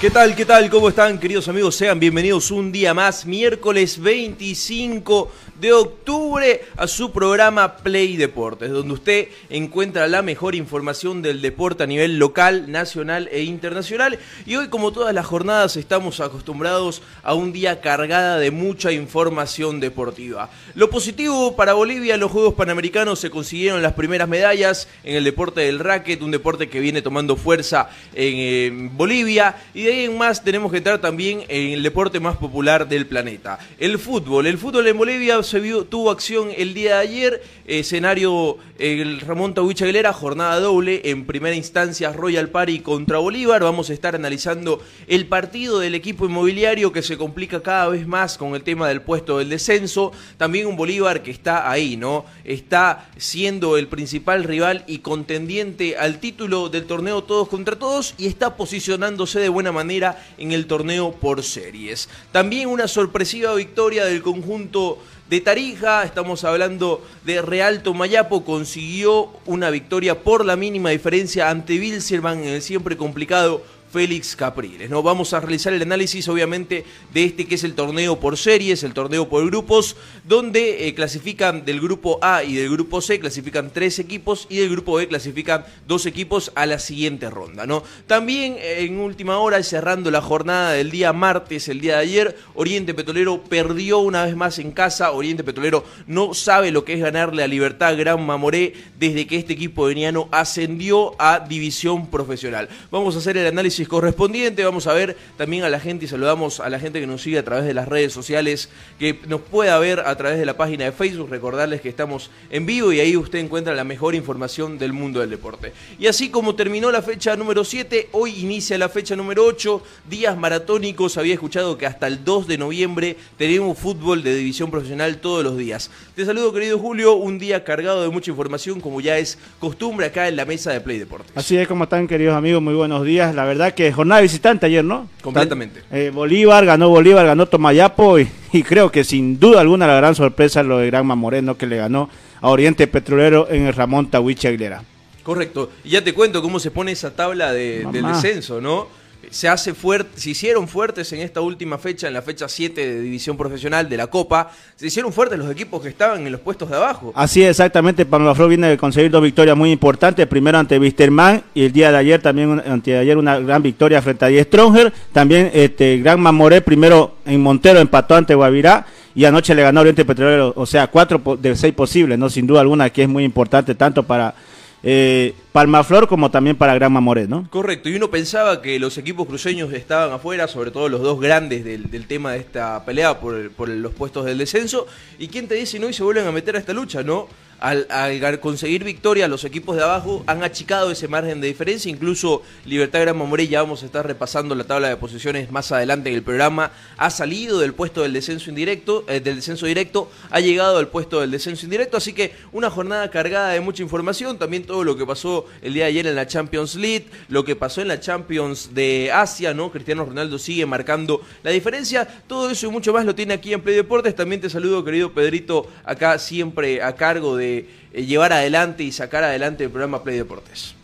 ¿Qué tal? ¿Qué tal? ¿Cómo están queridos amigos? Sean bienvenidos un día más, miércoles 25 de octubre, a su programa Play Deportes, donde usted encuentra la mejor información del deporte a nivel local, nacional e internacional. Y hoy, como todas las jornadas, estamos acostumbrados a un día cargada de mucha información deportiva. Lo positivo para Bolivia, los Juegos Panamericanos se consiguieron las primeras medallas en el deporte del racket, un deporte que viene tomando fuerza en Bolivia. Y ahí en más tenemos que entrar también en el deporte más popular del planeta, el fútbol. El fútbol en Bolivia tuvo acción el día de ayer, escenario el Ramón Tawich Aguilera, jornada doble, en primera instancia Royal Party contra Bolívar, vamos a estar analizando el partido del equipo inmobiliario que se complica cada vez más con el tema del puesto del descenso, también un Bolívar que está ahí, ¿no? Está siendo el principal rival y contendiente al título del torneo todos contra todos y está posicionándose de buena manera en el torneo por series. También una sorpresiva victoria del conjunto de Tarija, estamos hablando de Real Tomayapo, consiguió una victoria por la mínima diferencia ante Wilserman en el siempre complicado Félix Capriles. ¿no? Vamos a realizar el análisis, obviamente, de este que es el torneo por series, el torneo por grupos, donde eh, clasifican del grupo A y del grupo C, clasifican tres equipos y del grupo B clasifican dos equipos a la siguiente ronda. ¿no? También eh, en última hora, cerrando la jornada del día martes, el día de ayer, Oriente Petrolero perdió una vez más en casa. Oriente Petrolero no sabe lo que es ganarle a Libertad Gran Mamoré desde que este equipo veniano ascendió a división profesional. Vamos a hacer el análisis correspondiente. Vamos a ver también a la gente y saludamos a la gente que nos sigue a través de las redes sociales, que nos pueda ver a través de la página de Facebook. Recordarles que estamos en vivo y ahí usted encuentra la mejor información del mundo del deporte. Y así como terminó la fecha número 7, hoy inicia la fecha número 8, días maratónicos. Había escuchado que hasta el 2 de noviembre tenemos fútbol de división profesional todos los días. Te saludo querido Julio, un día cargado de mucha información como ya es costumbre acá en la mesa de Play Deportes. Así es como están queridos amigos, muy buenos días. La verdad que jornada visitante ayer, ¿no? Completamente. Eh, Bolívar, ganó Bolívar, ganó Tomayapo y, y, creo que sin duda alguna la gran sorpresa lo de Granma Moreno que le ganó a Oriente Petrolero en el Ramón Tahuiche Aguilera. Correcto. Y ya te cuento cómo se pone esa tabla de, del descenso, ¿no? Se hace fuerte, se hicieron fuertes en esta última fecha, en la fecha 7 de división profesional de la Copa, se hicieron fuertes los equipos que estaban en los puestos de abajo. Así es, exactamente, Pablo Flor viene de conseguir dos victorias muy importantes, primero ante Wisterman y el día de ayer también, ante ayer una gran victoria frente a Die Stronger, también este Gran Mamoré primero en Montero empató ante Guavirá y anoche le ganó Oriente Petrolero, o sea, cuatro de seis posibles, no sin duda alguna que es muy importante tanto para eh, Palmaflor como también para Gran Mamoré, ¿no? Correcto, y uno pensaba que los equipos cruceños estaban afuera, sobre todo los dos grandes del, tema de esta pelea por, por, los puestos del descenso, y quién te dice no y se vuelven a meter a esta lucha, ¿no? Al, conseguir victoria, los equipos de abajo han achicado ese margen de diferencia. Incluso Libertad Gran Mamoré, ya vamos a estar repasando la tabla de posiciones más adelante en el programa. Ha salido del puesto del descenso indirecto, eh, del descenso directo, ha llegado al puesto del descenso indirecto. Así que una jornada cargada de mucha información. También todo lo que pasó el día de ayer en la Champions League, lo que pasó en la Champions de Asia, ¿no? Cristiano Ronaldo sigue marcando la diferencia. Todo eso y mucho más lo tiene aquí en Play Deportes. También te saludo, querido Pedrito, acá siempre a cargo de llevar adelante y sacar adelante el programa Play Deportes.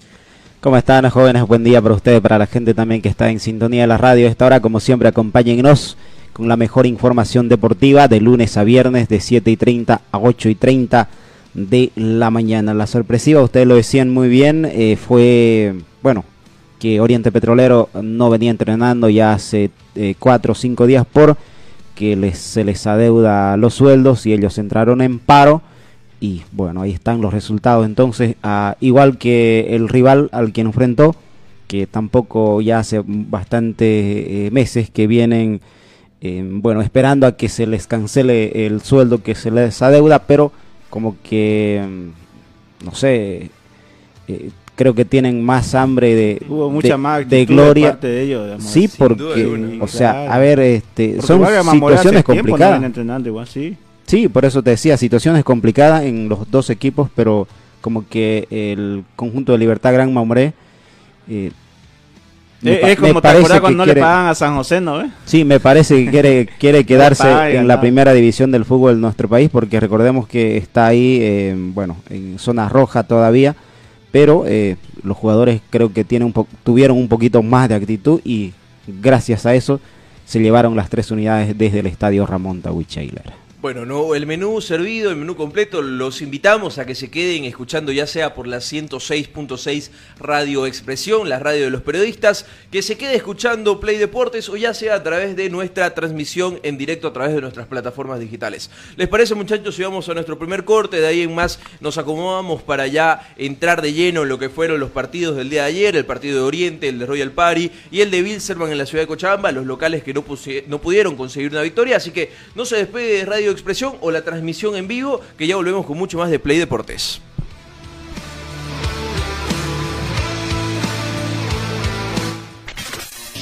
¿Cómo están, jóvenes? Buen día para ustedes, para la gente también que está en sintonía de la radio. Esta hora, como siempre, acompáñennos con la mejor información deportiva de lunes a viernes de 7 y 30 a 8 y 30 de la mañana. La sorpresiva, ustedes lo decían muy bien, eh, fue, bueno, que Oriente Petrolero no venía entrenando ya hace eh, cuatro o cinco días por que se les adeuda los sueldos y ellos entraron en paro y bueno, ahí están los resultados. Entonces, uh, igual que el rival al quien enfrentó, que tampoco ya hace bastante eh, meses que vienen, eh, bueno, esperando a que se les cancele el sueldo que se les adeuda, pero como que, no sé, eh, creo que tienen más hambre de, Hubo mucha de, más de gloria. parte de ellos, digamos. sí, duda porque, o sea, Claro. a ver, este, Porque son situaciones no complicadas. igual, sí. Sí, por eso te decía, situaciones complicadas en los dos equipos, pero como que el conjunto de Libertad Gran Mamoré eh, me Es, como te cuando no quiere- le pagan a San José, ¿no? Eh? Sí, me parece que quiere, quiere quedarse paga, en la primera división del fútbol en nuestro país, porque recordemos que está ahí, eh, bueno, en zona roja todavía, pero eh, los jugadores creo que tienen un po- tuvieron un poquito más de actitud y gracias a eso se llevaron las tres unidades desde el estadio Ramón Tawich Aguilera. Bueno, no, el menú servido, el menú completo, los invitamos a que se queden escuchando ya sea por la 106.6 Radio Expresión, la radio de los periodistas, que se quede escuchando Play Deportes o ya sea a través de nuestra transmisión en directo a través de nuestras plataformas digitales. ¿Les parece muchachos si vamos a nuestro primer corte? De ahí en más nos acomodamos para ya entrar de lleno en lo que fueron los partidos del día de ayer, el partido de Oriente, el de Royal Party y el de Bilserman en la ciudad de Cochabamba, los locales que no, no pudieron conseguir una victoria, así que no se despegue de Radio Expresión o la transmisión en vivo, que ya volvemos con mucho más de Play Deportes.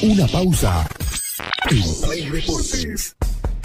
Una pausa. En Play Deportes.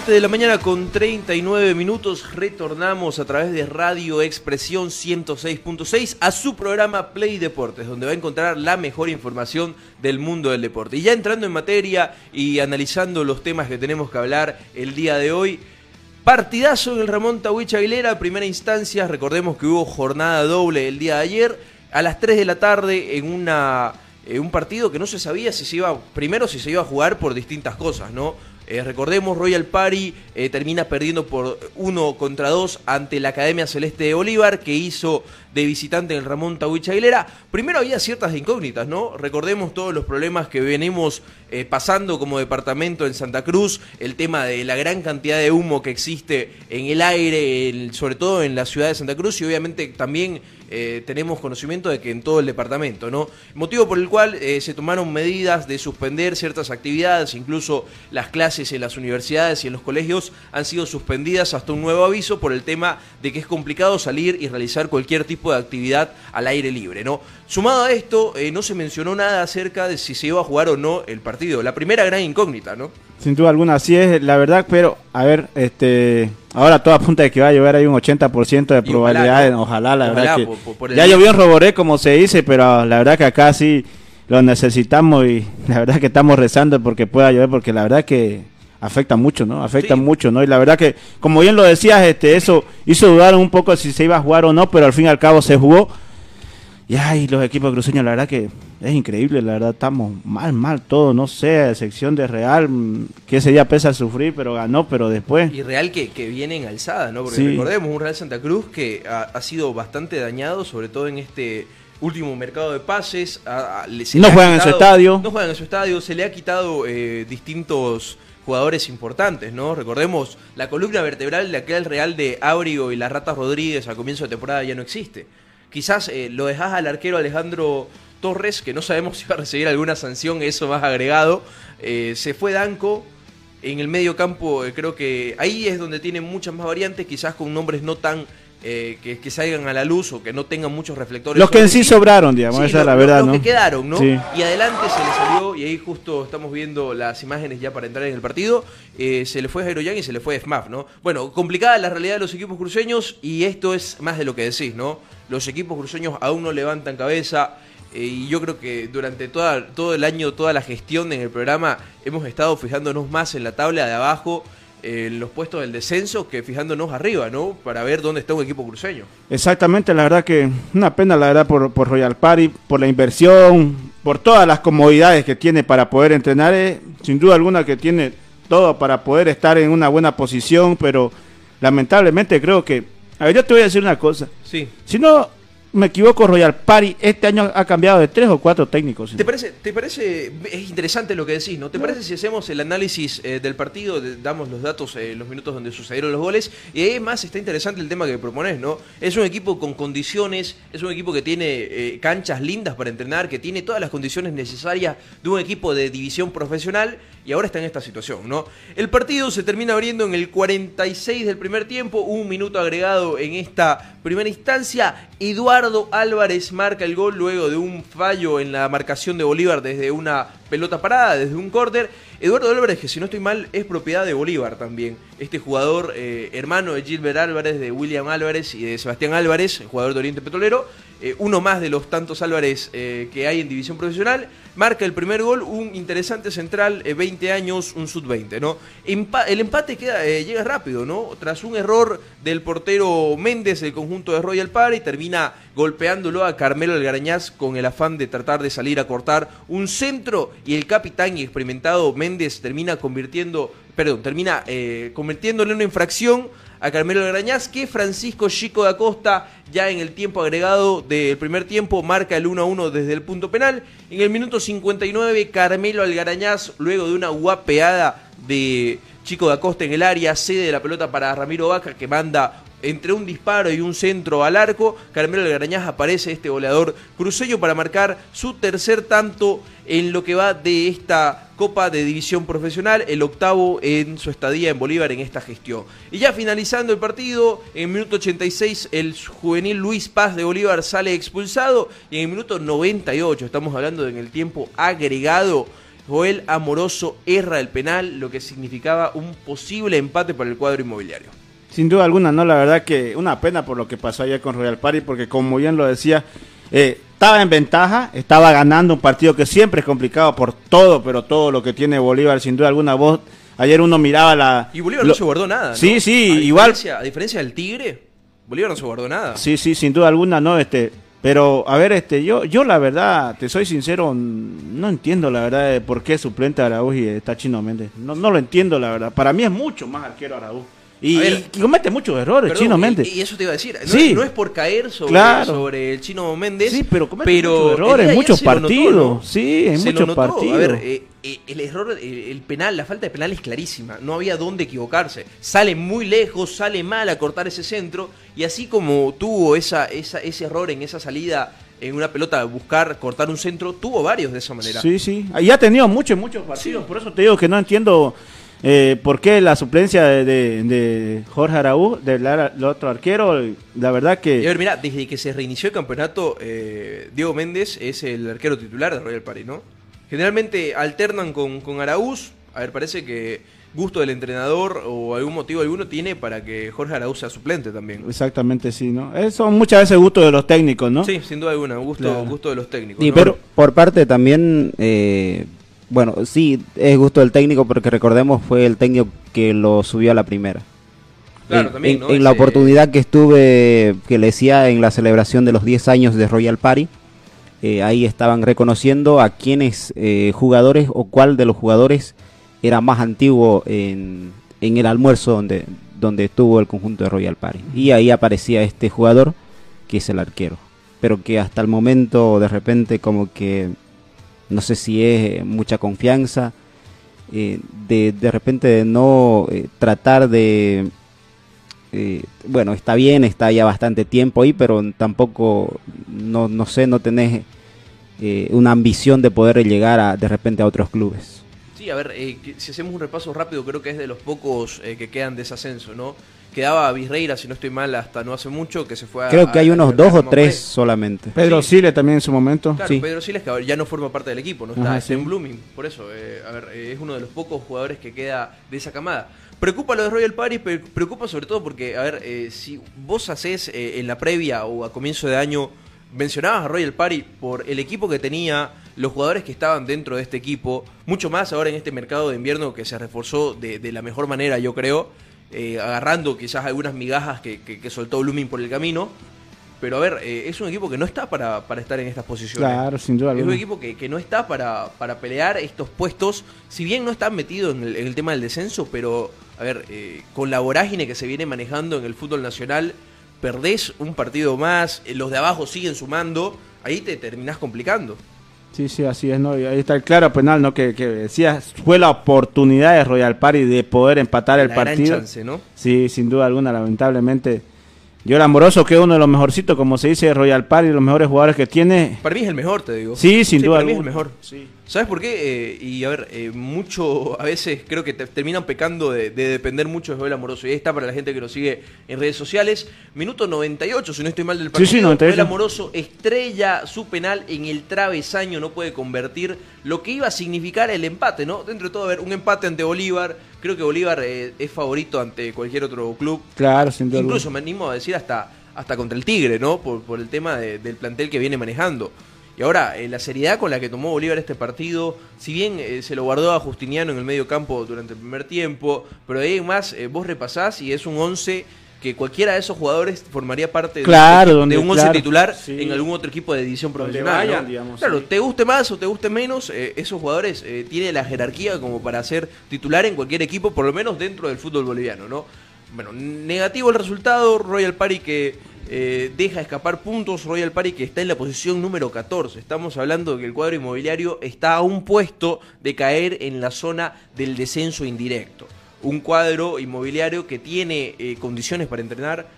Siete de la mañana con 39 minutos retornamos a través de Radio Expresión 106.6 a su programa Play Deportes, donde va a encontrar la mejor información del mundo del deporte. Y ya entrando en materia y analizando los temas que tenemos que hablar el día de hoy, partidazo en el Ramón Tawich Aguilera, primera instancia, recordemos que hubo jornada doble el día de ayer, a las 3 de la tarde en una eh, un partido que no se sabía si se iba, primero si se iba a jugar por distintas cosas, ¿no? Eh, recordemos, Royal Party eh, termina perdiendo por uno contra dos ante la Academia Celeste de Bolívar, que hizo de visitante en el Ramón Tawich Aguilera. Primero había ciertas incógnitas, ¿no? Recordemos todos los problemas que venimos eh, pasando como departamento en Santa Cruz, el tema de la gran cantidad de humo que existe en el aire, sobre todo en la ciudad de Santa Cruz, y obviamente también eh, tenemos conocimiento de que en todo el departamento, ¿no? Motivo por el cual eh, se tomaron medidas de suspender ciertas actividades, incluso las clases en las universidades y en los colegios han sido suspendidas hasta un nuevo aviso por el tema de que es complicado salir y realizar cualquier tipo de actividad al aire libre, ¿no? Sumado a esto, eh, no se mencionó nada acerca de si se iba a jugar o no el partido. La primera gran incógnita, ¿no? Sin duda alguna, así es la verdad, pero a ver, este, ahora todo apunta de que va a llover, hay un 80% de probabilidades, ojalá, la Ojalá, verdad por- por ya llovió en Roboré como se dice, pero la verdad que acá sí lo necesitamos y la verdad que estamos rezando porque pueda llover, porque la verdad que afecta mucho, ¿no? Afecta Sí. mucho, ¿no? Y la verdad que, como bien lo decías, este, eso hizo dudar un poco si se iba a jugar o no, pero al fin y al cabo se jugó. Y ay, los equipos cruceños, la verdad que es increíble, la verdad estamos mal, mal todo, no sé, a excepción de Real, mm, que ese día pesa sufrir, pero ganó, pero después... Y Real que, que viene en alzada, ¿no? Porque Sí. recordemos, un Real Santa Cruz que ha, ha sido bastante dañado, sobre todo en este último mercado de pases. a- a- le- se No juegan en su estadio. No juegan en su estadio, se le ha quitado eh, distintos jugadores importantes, ¿no? Recordemos, la columna vertebral de aquel Real de Ábrigo y las Ratas Rodríguez a comienzo de temporada ya no existe. Quizás eh, lo dejas al arquero Alejandro Torres, que no sabemos si va a recibir alguna sanción, eso más agregado. Eh, se fue Danco. En el medio campo, eh, creo que ahí es donde tiene muchas más variantes, quizás con nombres no tan eh, que, que salgan a la luz o que no tengan muchos reflectores. Los que en sí sobraron, digamos, Sí, esa es la verdad, los ¿no? que quedaron, ¿no? Sí. Y adelante se le salió, y ahí justo estamos viendo las imágenes ya para entrar en el partido, eh, se le fue Jairo Yang y se le fue FMAF, ¿no? Bueno, complicada la realidad de los equipos cruceños y esto es más de lo que decís, ¿no? Los equipos cruceños aún no levantan cabeza eh, y yo creo que durante toda, todo el año, toda la gestión en el programa, hemos estado fijándonos más en la tabla de abajo, en los puestos del descenso, que fijándonos arriba, ¿no? Para ver dónde está un equipo cruceño. Exactamente, la verdad que una pena, la verdad, por, por Royal Party, por la inversión, por todas las comodidades que tiene para poder entrenar. eh, sin duda alguna que tiene todo para poder estar en una buena posición, pero lamentablemente creo que... A ver, yo te voy a decir una cosa. Sí. Si no me equivoco, Royal Party este año ha cambiado de tres o cuatro técnicos. ¿Te parece, ¿Te parece, es interesante lo que decís, ¿no? ¿Te parece si hacemos el análisis eh, del partido, de- damos los datos, eh, los minutos donde sucedieron los goles? Y además está interesante el tema que propones, ¿no? Es un equipo con condiciones, es un equipo que tiene eh, canchas lindas para entrenar, que tiene todas las condiciones necesarias de un equipo de división profesional y ahora está en esta situación, ¿no? El partido se termina abriendo en el 46 del primer tiempo, un minuto agregado en esta primera instancia. Eduardo Álvarez marca el gol luego de un fallo en la marcación de Bolívar desde una pelota parada, desde un córner. Eduardo Álvarez, que si no estoy mal, es propiedad de Bolívar también. Este jugador, eh, hermano de Gilbert Álvarez, de William Álvarez y de Sebastián Álvarez, jugador de Oriente Petrolero, eh, uno más de los tantos Álvarez eh, que hay en división profesional, marca el primer gol, un interesante central, eh, 20 años, un sub-20, ¿no? El empate queda, llega rápido, ¿no? Tras un error del portero Méndez, el conjunto de Royal Party, termina golpeándolo a Carmelo Algarañaz con el afán de tratar de salir a cortar un centro y el capitán y experimentado Méndez termina convirtiendo, perdón, termina eh, convirtiéndole en una infracción a Carmelo Algarañaz que Francisco Chico da Costa ya en el tiempo agregado del primer tiempo marca el 1 a 1 desde el punto penal. En el minuto 59 Carmelo Algarañaz luego de una guapeada de Chico da Costa en el área cede la pelota para Ramiro Vaca que manda entre un disparo y un centro al arco, Carmelo Algarañaz aparece este goleador cruceño para marcar su tercer tanto en lo que va de esta Copa de División Profesional, el octavo en su estadía en Bolívar en esta gestión. Y ya finalizando el partido, en el minuto 86 el juvenil Luis Paz de Bolívar sale expulsado y en el minuto 98, estamos hablando de en el tiempo agregado, Joel Amoroso erra el penal, lo que significaba un posible empate para el cuadro inmobiliario. Sin duda alguna, no, la verdad que una pena por lo que pasó ayer con Royal Party, porque como bien lo decía, eh, estaba en ventaja, estaba ganando un partido que siempre es complicado por todo, pero todo lo que tiene Bolívar, sin duda alguna, vos, ayer uno miraba la... Y Bolívar lo- no se guardó nada. ¿no? Sí, sí, A igual- A diferencia del Tigre, Bolívar no se guardó nada. Sí, sí, sin duda alguna, no, este, pero a ver, este, yo, yo la verdad, te soy sincero, no entiendo la verdad de por qué suplente Araúz y está Chino Méndez. No, no lo entiendo la verdad. Para mí es mucho más arquero Araúz. Y, A ver, y comete muchos errores, Perdón, Chino Méndez. Y, eso te iba a decir. No, Sí. es, no es por caer sobre, Claro. sobre el chino Méndez. Sí, pero comete pero muchos errores, ayer muchos lo notó, partidos. ¿no? Sí, en Se muchos partidos. A ver, eh, eh, el error, el, el penal, la falta de penal es clarísima. No había dónde equivocarse. Sale muy lejos, sale mal a cortar ese centro. Y así como tuvo esa, esa, ese error en esa salida en una pelota, buscar cortar un centro, tuvo varios de esa manera. Sí, sí. Y ha tenido muchos, muchos partidos. Por eso te digo que no entiendo eh, por qué la suplencia de, de- de Jorge Araúz, del otro arquero. La verdad Y a ver, que. mira, desde que se reinició el campeonato, eh, Diego Méndez es el arquero titular de Royal Party, ¿no? Generalmente alternan con, con Araúz. A ver, parece que gusto del entrenador o algún motivo alguno tiene para que Jorge Araúz sea suplente también. Exactamente, sí, ¿no? Eh, son muchas veces gustos de los técnicos, ¿no? Sí, sin duda alguna, gusto, Claro. gusto de los técnicos. Y ¿no? por, por parte también, eh, bueno, sí, es gusto del técnico porque recordemos fue el técnico que lo subió a la primera. Claro, en, también, en- ¿no? en la Ese- oportunidad que estuve, que le decía en la celebración de los 10 años de Royal Party, eh, ahí estaban reconociendo a quiénes eh, jugadores o cuál de los jugadores era más antiguo en, en el almuerzo donde, donde estuvo el conjunto de Royal Party. Y ahí aparecía este jugador que es el arquero. Pero que hasta el momento de repente como que no sé si es mucha confianza, eh, de, de repente de no eh, tratar de... eh, bueno, está bien, está ya bastante tiempo ahí, pero tampoco, no, no sé, no tenés eh, una ambición de poder llegar a, de repente a otros clubes. Sí, a ver, eh, si hacemos un repaso rápido, creo que es de los pocos eh, que quedan de ascenso, ¿no? Quedaba Virreira, si no estoy mal, hasta no hace mucho, que se fue a... Creo que hay a- unos a- dos o tres solamente. Pedro Sile también en su momento. Claro, Sí. Pedro Siles que ya no forma parte del equipo, no está, Ajá, está en sí. Blooming. Por eso, eh, a ver, eh, es uno de los pocos jugadores que queda de esa camada. Preocupa lo de Royal Party, pero preocupa sobre todo porque, a ver, eh, si vos hacés eh, en la previa o a comienzo de año, mencionabas a Royal Party por el equipo que tenía, los jugadores que estaban dentro de este equipo, mucho más ahora en este mercado de invierno que se reforzó de, de la mejor manera, yo creo, eh, agarrando quizás algunas migajas que, que- que soltó Blooming por el camino. Pero a ver, eh, es un equipo que no está para, para estar en estas posiciones. Claro, sin duda Es un alguna. equipo que, que no está para, para pelear estos puestos, si bien no está metido en el, en el tema del descenso, pero, a ver, eh, con la vorágine que se viene manejando en el fútbol nacional, perdés un partido más, eh, los de abajo siguen sumando, ahí te terminás complicando. Sí, sí, así es, ¿no? Y ahí está el claro penal, ¿no? Que, que decías, fue la oportunidad de Royal Party de poder empatar el la gran partido. chance, ¿no? Sí, sin duda alguna, lamentablemente. Yo Amoroso, que es uno de los mejorcitos, como se dice, de Royal Party, los mejores jugadores que tiene. Para mí es el mejor, te digo. Sí, sin duda Para mí es el mejor. ¿Sabes por qué? Eh, y a ver, eh, mucho, a veces creo que te- terminan pecando de, de depender mucho de Joel Amoroso. Y ahí está para la gente que lo sigue en redes sociales. Minuto 98, si no estoy mal del Sí, partido. sí, 98. Joel Amoroso estrella su penal en el travesaño, no puede convertir lo que iba a significar el empate, ¿no? Dentro de todo, a ver, un empate ante Bolívar. Creo que Bolívar eh, es favorito ante cualquier otro club. Claro, sin duda Incluso me animo a decir hasta, hasta contra el Tigre, ¿no? Por, por el tema de- del plantel que viene manejando. Y ahora, eh, la seriedad con la que tomó Bolívar este partido, si bien eh, se lo guardó a Justiniano en el medio campo durante el primer tiempo, pero de ahí en más eh, vos repasás y es un 11 que cualquiera de esos jugadores formaría parte de- Claro, de, donde- un 11 claro, titular sí. en algún otro equipo de división Donde profesional. ¿no? vayan, digamos, claro, sí. te guste más o te guste menos, eh, esos jugadores eh, tienen la jerarquía como para ser titular en cualquier equipo, por lo menos dentro del fútbol boliviano, ¿no? Bueno, negativo el resultado, Royal Party que eh, deja escapar puntos, Royal Party que está en la posición número 14. Estamos hablando de que el cuadro inmobiliario está a un puesto de caer en la zona del descenso indirecto. Un cuadro inmobiliario que tiene eh, condiciones para entrenar.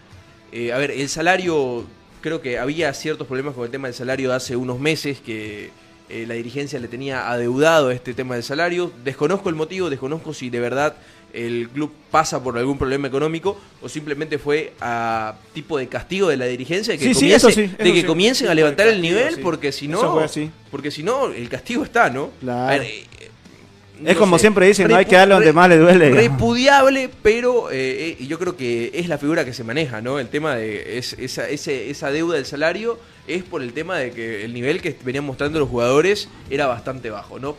Eh, a ver, el salario, creo que había ciertos problemas con el tema del salario hace unos meses que la dirigencia le tenía adeudado este tema del salario. Desconozco el motivo, desconozco si de verdad el club pasa por algún problema económico o simplemente fue a tipo de castigo de la dirigencia de que, Sí, sí, comience- eso sí, de que sí. comiencen a levantar el nivel sí. porque si no porque si no el castigo está, ¿no? Claro. A ver, eh, Es como sé, siempre dicen, no hay que darle donde más le duele. Repudiable, pero eh, eh, y yo creo que es la figura que se maneja, ¿no? El tema de es- esa, ese- esa deuda del salario es por el tema de que el nivel que venían mostrando los jugadores era bastante bajo, ¿no?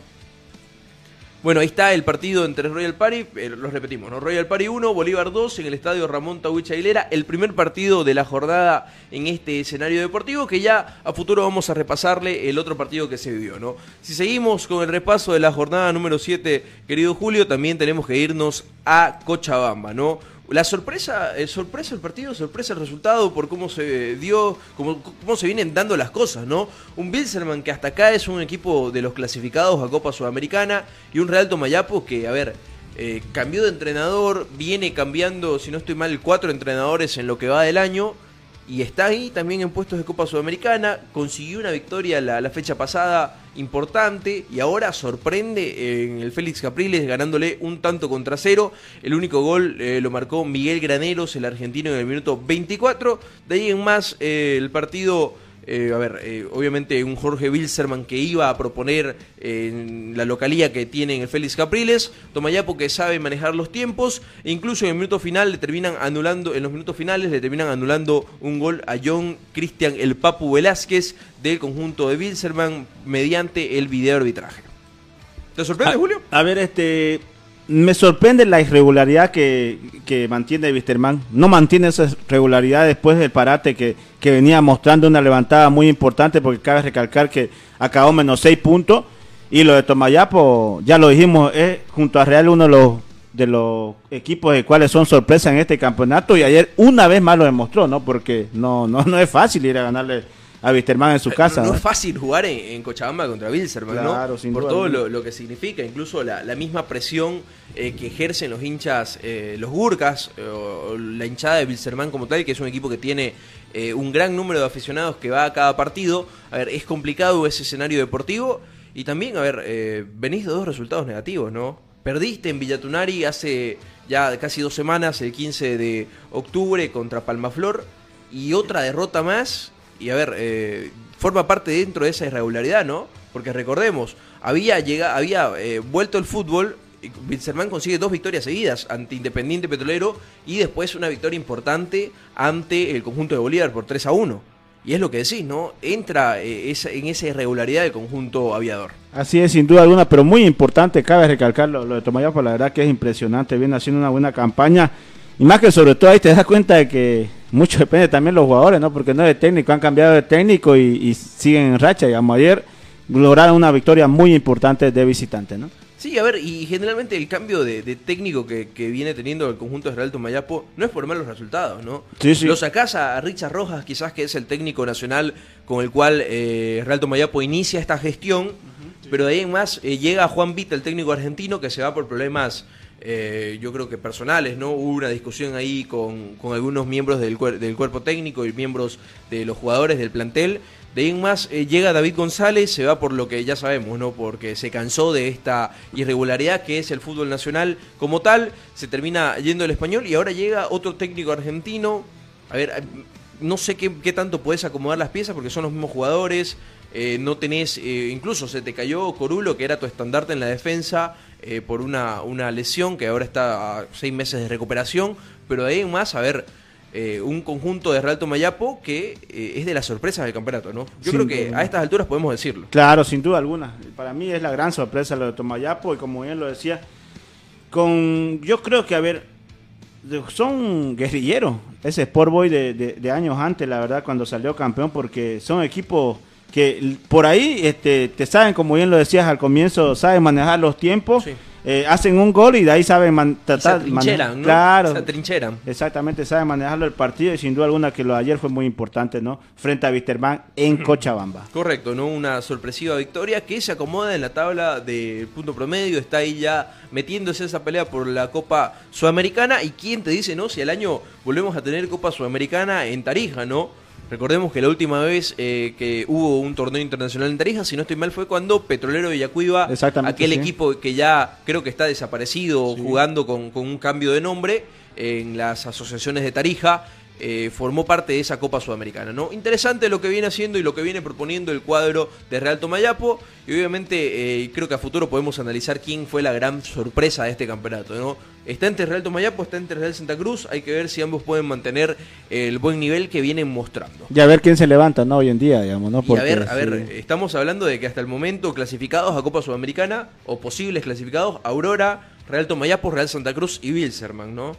Bueno, ahí está el partido entre Royal Party, eh, los repetimos, ¿no? Royal Party 1, Bolívar 2 en el estadio Ramón Tawich Aguilera, el primer partido de la jornada en este escenario deportivo que ya a futuro vamos a repasarle el otro partido que se vivió, ¿no? Si seguimos con el repaso de la jornada número 7, querido Julio, también tenemos que irnos a Cochabamba, ¿no? La sorpresa, eh, sorpresa el partido, sorpresa el resultado por cómo se dio, cómo, cómo se vienen dando las cosas, ¿no? Un Bilzerman que hasta acá es un equipo de los clasificados a Copa Sudamericana y un Real Tomayapo que, a ver, eh, cambió de entrenador, viene cambiando, si no estoy mal, cuatro entrenadores en lo que va del año y está ahí también en puestos de Copa Sudamericana, consiguió una victoria la, la fecha pasada importante y ahora sorprende en el Félix Capriles ganándole un tanto contra cero. El único gol eh, lo marcó Miguel Graneros, el argentino, en el minuto 24. De ahí en más eh, el partido... eh, a ver, eh, obviamente un Jorge Wilserman que iba a proponer en la localía que tiene en el Félix Capriles, Tomayapo que sabe manejar los tiempos, e incluso en el minuto final le terminan anulando, en los minutos finales le terminan anulando un gol a John Cristian el Papu Velázquez del conjunto de Wilserman mediante el video arbitraje. ¿Te sorprende, a, Julio? A ver, este. Me sorprende la irregularidad que, que mantiene Wisterman. No mantiene esa regularidad después del parate que, que venía mostrando una levantada muy importante, porque cabe recalcar que acabó menos seis puntos. Y lo de Tomayapo, ya lo dijimos, es junto a Real uno de los, de los equipos de cuales son sorpresas en este campeonato. Y ayer una vez más lo demostró, ¿no? Porque no, no, no es fácil ir a ganarle a Wisterman en su casa. No, ¿no? es fácil jugar en, en Cochabamba contra Wilserman, Claro, ¿no? sin Por duda todo lo, lo que significa, incluso la, la misma presión eh, que ejercen los hinchas, eh, los Gurkas, eh, o la hinchada de Wilserman como tal, que es un equipo que tiene un gran número de aficionados que va a cada partido. A ver, es complicado ese escenario deportivo. Y también, a ver, venís de dos resultados negativos, ¿no? Perdiste en Villatunari hace ya casi dos semanas, el 15 de octubre, contra Palmaflor. Y otra derrota más. Y a ver, eh, forma parte dentro de esa irregularidad, ¿no? Porque recordemos, había, llega, había eh, vuelto el fútbol. Wilstermann consigue dos victorias seguidas ante Independiente Petrolero y después una victoria importante ante el conjunto de Bolívar por 3 a 1. Y es lo que decís, ¿no? Entra eh, en esa irregularidad del conjunto aviador. Así es, sin duda alguna, pero muy importante, cabe recalcar lo, lo de Tomayapo, la verdad que es impresionante, viene haciendo una buena campaña. Y más que sobre todo ahí te das cuenta de que mucho depende también de los jugadores, ¿no? Porque no es de técnico, han cambiado de técnico y, y siguen en racha. Digamos, ayer lograron una victoria muy importante de visitante, ¿no? Sí, a ver, y generalmente el cambio de, de técnico que, que viene teniendo el conjunto de Real Tomayapo no es por malos resultados, ¿no? Sí, sí. Lo sacás a, Richard Rojas, quizás que es el técnico nacional con el cual eh, Real Tomayapo inicia esta gestión, pero de ahí en más eh, llega Juan Vita, el técnico argentino, que se va por problemas, eh, yo creo que personales, ¿no? Hubo una discusión ahí con, algunos miembros del, cuer- del cuerpo técnico y miembros de los jugadores del plantel. De ahí en más eh, llega David González, se va por lo que ya sabemos, ¿no? Porque se cansó de esta irregularidad que es el fútbol nacional como tal, se termina yendo el español y ahora llega otro técnico argentino. A ver, no sé qué, qué tanto puedes acomodar las piezas porque son los mismos jugadores, eh, no tenés, incluso se te cayó Corulo, que era tu estandarte en la defensa, eh, por una, una lesión que ahora está a seis meses de recuperación, pero de ahí en más, a ver, eh, un conjunto de Real Tomayapo que eh, es de las sorpresas del campeonato, ¿no? Yo Sin creo que duda. a estas alturas podemos decirlo. Claro, sin duda alguna. Para mí es la gran sorpresa lo de Tomayapo y como bien lo decía, con yo creo que a ver, son guerrilleros. Ese Sport Boy de, de- de años antes, la verdad, cuando salió campeón, porque son equipos que por ahí este, te saben, como bien lo decías al comienzo, saben manejar los tiempos, Sí. eh, hacen un gol y de ahí saben man- se tratar mane- ¿no? Claro. Se. Exactamente, sabe manejarlo el partido y sin duda alguna que lo de ayer fue muy importante, ¿no? Frente a Wisterman en Cochabamba. Correcto, ¿no? Una sorpresiva victoria que se acomoda en la tabla del punto promedio, está ahí ya metiéndose esa pelea por la Copa Sudamericana. ¿Y quién te dice, no? Si al año volvemos a tener Copa Sudamericana en Tarija, ¿no? Recordemos que la última vez eh, que hubo un torneo internacional en Tarija, si no estoy mal, fue cuando Petrolero Villacuiva, Exactamente, aquel sí. equipo que ya creo que está desaparecido, jugando con, con un cambio de nombre en las asociaciones de Tarija, eh, formó parte de esa Copa Sudamericana. ¿no? Interesante lo que viene haciendo y lo que viene proponiendo el cuadro de Real Tomayapo. Y obviamente eh, creo que a futuro podemos analizar quién fue la gran sorpresa de este campeonato. ¿no? Está entre Real Tomayapo, está entre Real Santa Cruz. Hay que ver si ambos pueden mantener el buen nivel que vienen mostrando. Y a ver quién se levanta, ¿no? Hoy en día, digamos, ¿no? Y a ver, a sí. ver, estamos hablando de que hasta el momento clasificados a Copa Sudamericana o posibles clasificados Aurora, Real Tomayapo, Real Santa Cruz y Wilserman, ¿no?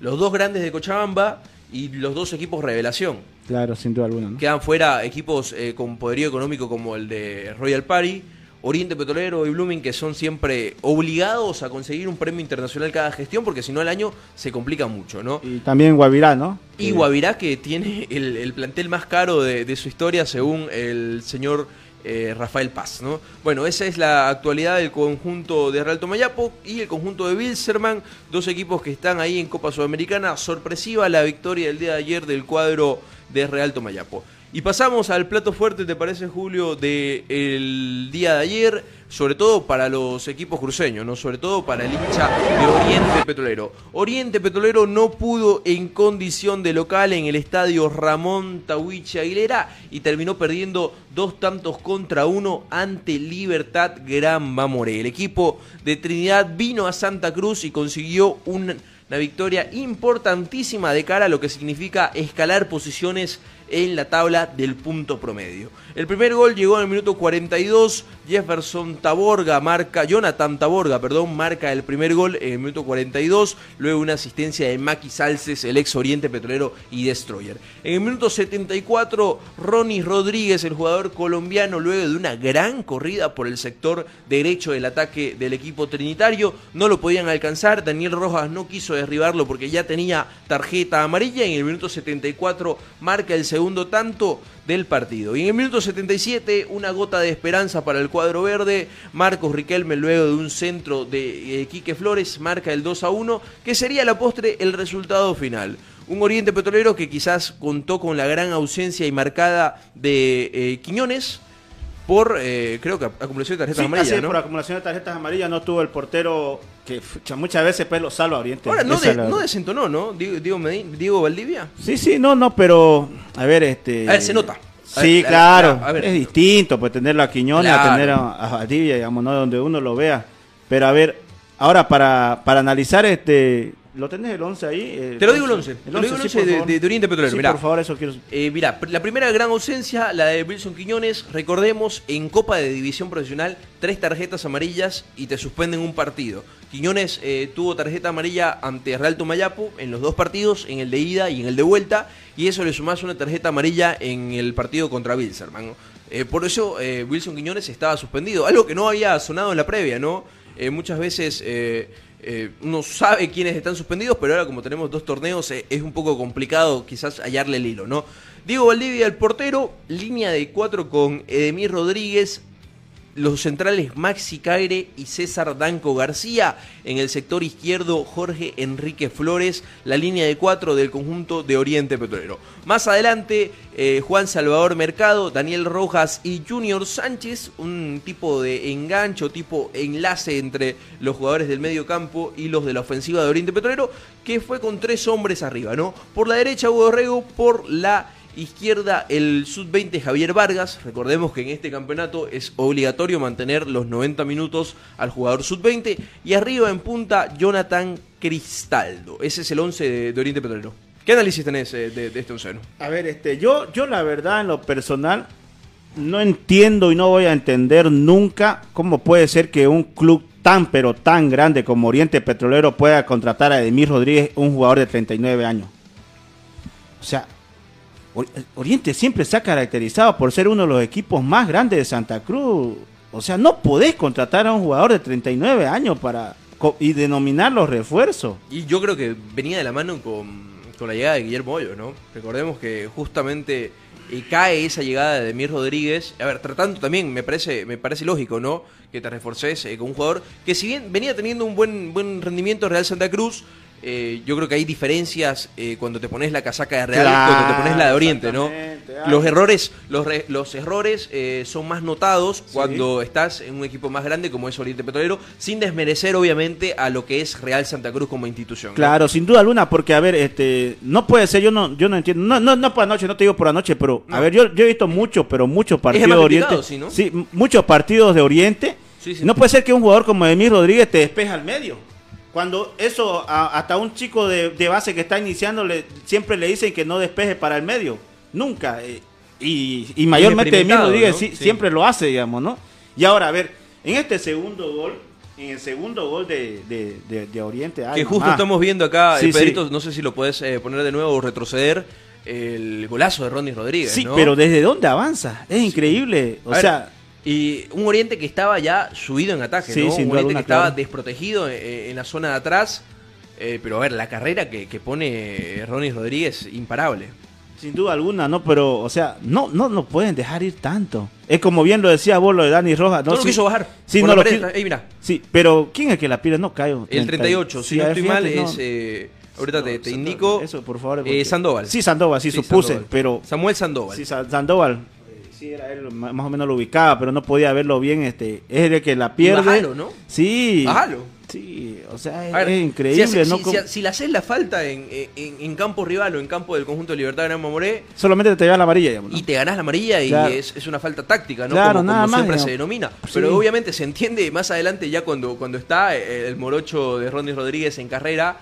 Los dos grandes de Cochabamba y los dos equipos revelación. Claro, sin duda alguna, ¿no? Quedan fuera equipos eh, con poderío económico como el de Royal Party, Oriente Petrolero y Blooming que son siempre obligados a conseguir un premio internacional cada gestión porque si no el año se complica mucho, ¿no? Y también Guavirá, ¿no? Y Guavirá, que tiene el, el plantel más caro de, de su historia, según el señor eh, Rafael Paz. ¿no? Bueno, esa es la actualidad del conjunto de Real Tomayapo y el conjunto de Wilserman, dos equipos que están ahí en Copa Sudamericana. Sorpresiva la victoria del día de ayer del cuadro de Real Tomayapo. Y pasamos al plato fuerte, ¿te parece, Julio, del día de ayer? Sobre todo para los equipos cruceños, ¿no? Sobre todo para el hincha de Oriente Petrolero. Oriente Petrolero no pudo en condición de local en el estadio Ramón Tahuiche Aguilera y terminó perdiendo dos tantos contra uno ante Libertad Gran Mamoré. El equipo de Trinidad vino a Santa Cruz y consiguió un una victoria importantísima de cara a lo que significa escalar posiciones en la tabla del punto promedio. El primer gol llegó en el minuto 42, Jefferson Taborga marca, Jonathan Taborga, perdón, marca el primer gol en el minuto 42, luego una asistencia de Maki Salces, el ex Oriente Petrolero y Destroyer. En el minuto 74, Ronnie Rodríguez, el jugador colombiano, luego de una gran corrida por el sector derecho del ataque del equipo trinitario, no lo podían alcanzar, Daniel Rojas no quiso derribarlo porque ya tenía tarjeta amarilla, en el minuto 74 marca el segundo segundo tanto del partido. Y en el minuto 77, una gota de esperanza para el cuadro verde. Marcos Riquelme, luego de un centro de eh, Quique Flores, marca el 2 a 1, que sería la postre el resultado final. Un Oriente Petrolero que quizás contó con la gran ausencia y marcada de eh, Quiñones por, eh, creo que acumulación de tarjetas Sí, amarillas, así es, ¿no? por acumulación de tarjetas amarillas no tuvo el portero que fucha, muchas veces pues lo salva a Oriente. Ahora, no, Esa de- es la- no desentonó, ¿no? Diego, Diego, Valdivia. Sí, sí, no, no, pero a ver, este. A ver, se nota. A Sí, ver, claro. a ver. es distinto, pues tenerlo a Quiñones, Claro. a tener a, a Valdivia, digamos, ¿no? Donde uno lo vea. Pero a ver, ahora para, para analizar este. ¿Lo tenés el 11 ahí? Eh, Te lo digo el 11. Te lo digo el sí, 11 por de, de- de Oriente Petrolero. Sí, Mirá. por favor, eso quiero. Eh, mirá, la primera gran ausencia, la de Wilson Quiñones, recordemos, en Copa de División Profesional, tres tarjetas amarillas y te suspenden un partido. Quiñones eh, tuvo tarjeta amarilla ante Real Tomayapo en los dos partidos, en el de ida y en el de vuelta, y eso le sumás una tarjeta amarilla en el partido contra Wilserman. ¿no? Eh, por eso Wilson Quiñones estaba suspendido, algo que no había sonado en la previa, ¿no? Muchas veces eh, uno sabe quiénes están suspendidos, pero ahora como tenemos dos torneos eh, es un poco complicado quizás hallarle el hilo, ¿no? Diego Valdivia, el portero, línea de cuatro con Edemir Rodríguez, los centrales Maxi Caire y César Danco García. En el sector izquierdo, Jorge Enrique Flores, la línea de cuatro del conjunto de Oriente Petrolero. Más adelante, eh, Juan Salvador Mercado, Daniel Rojas y Junior Sánchez, un tipo de engancho, tipo enlace entre los jugadores del medio campo y los de la ofensiva de Oriente Petrolero, que fue con tres hombres arriba, ¿no? Por la derecha, Hugo Rego, por la Izquierda, el sub-20 Javier Vargas. Recordemos que en este campeonato es obligatorio mantener los 90 minutos al jugador sub-20. Y arriba en punta, Jonathan Cristaldo. Ese es el 11 de, Oriente Petrolero. ¿Qué análisis tenés eh, de, de este onceno? A ver, este, yo, yo la verdad, en lo personal, no entiendo y no voy a entender nunca cómo puede ser que un club tan pero tan grande como Oriente Petrolero pueda contratar a Edmir Rodríguez, un jugador de 39 años. O sea, Oriente siempre se ha caracterizado por ser uno de los equipos más grandes de Santa Cruz. O sea, no podés contratar a un jugador de 39 años para y denominar los refuerzos. Y yo creo que venía de la mano con, la llegada de Guillermo Hoyo, ¿no? Recordemos que justamente eh, cae esa llegada de Demir Rodríguez. A ver, tratando también, me parece, me parece lógico, ¿no? Que te reforces eh, con un jugador que si bien venía teniendo un buen, buen rendimiento Real Santa Cruz, eh, yo creo que hay diferencias eh, cuando te pones la casaca de Real y cuando te pones la de Oriente, ¿no? Los errores, los, re- los errores eh, son más notados cuando estás en un equipo más grande como es Oriente Petrolero, sin desmerecer obviamente a lo que es Real Santa Cruz como institución. ¿no? Claro, sin duda alguna, porque a ver, este, no puede ser, yo no, yo no entiendo, no, no, no por anoche, no te digo por anoche, pero a ver, yo, yo he visto muchos, pero muchos partidos de Oriente, sí, muchos partidos de Oriente, Sí, sí. no puede ser que un jugador como Emir Rodríguez te despeje al medio. Cuando eso, a- hasta un chico de, de base que está iniciando, le, siempre le dicen que no despeje para el medio, nunca. eh, y, y mayormente experimentado, Rodríguez ¿no? sí- Sí. siempre lo hace, digamos, ¿no? Y ahora, a ver, en este segundo gol, en el segundo gol de, de, de- de Oriente, ay, Que justo mamá. estamos viendo acá, Sí, eh, Pedrito, sí. no sé si lo puedes eh, poner de nuevo o retroceder, el golazo de Ronnie Rodríguez. Sí, ¿no? pero ¿desde dónde avanza? Es increíble. O A ver, sea, y un Oriente que estaba ya subido en ataque, Sí, ¿no? un Oriente que estaba desprotegido eh, en la zona de atrás. eh, pero a ver, la carrera que, que pone Ronnie Rodríguez, imparable. sin duda alguna, ¿no? Pero, o sea, no no no pueden dejar ir tanto. Es como bien lo decía vos, lo de Dani Rojas. No, No, lo sí, quiso bajar. Sí, no lo mira. Sí, pero ¿quién es que la pide? No caigo. El 38, si no estoy mal, no. es. eh, ahorita te, te Sandoval, indico. Eso, por favor. eh, porque- Sandoval. Sí, Sandoval, sí, Sí, supuse, Sandoval. pero... Samuel Sandoval. Sí, Sa- Sandoval. Sí, era él, más o menos lo ubicaba, pero no podía verlo bien. este Es el que la pierde. bajalo, ¿no? Sí. Bajalo. Sí, o sea, es, A ver, es increíble, si, hace- ¿no? si- si- si le haces la falta en, en- en campo rival o en campo del conjunto de Libertad de Gran Mamoré Solamente te lleva la amarilla, digamos, ¿no? y te ganás la amarilla y Claro. es, es una falta táctica, ¿no? Claro, como nada como más, siempre digamos. se denomina. Sí. Pero obviamente se entiende más adelante ya cuando, cuando está eh, el morocho de Ronnie Rodríguez en carrera.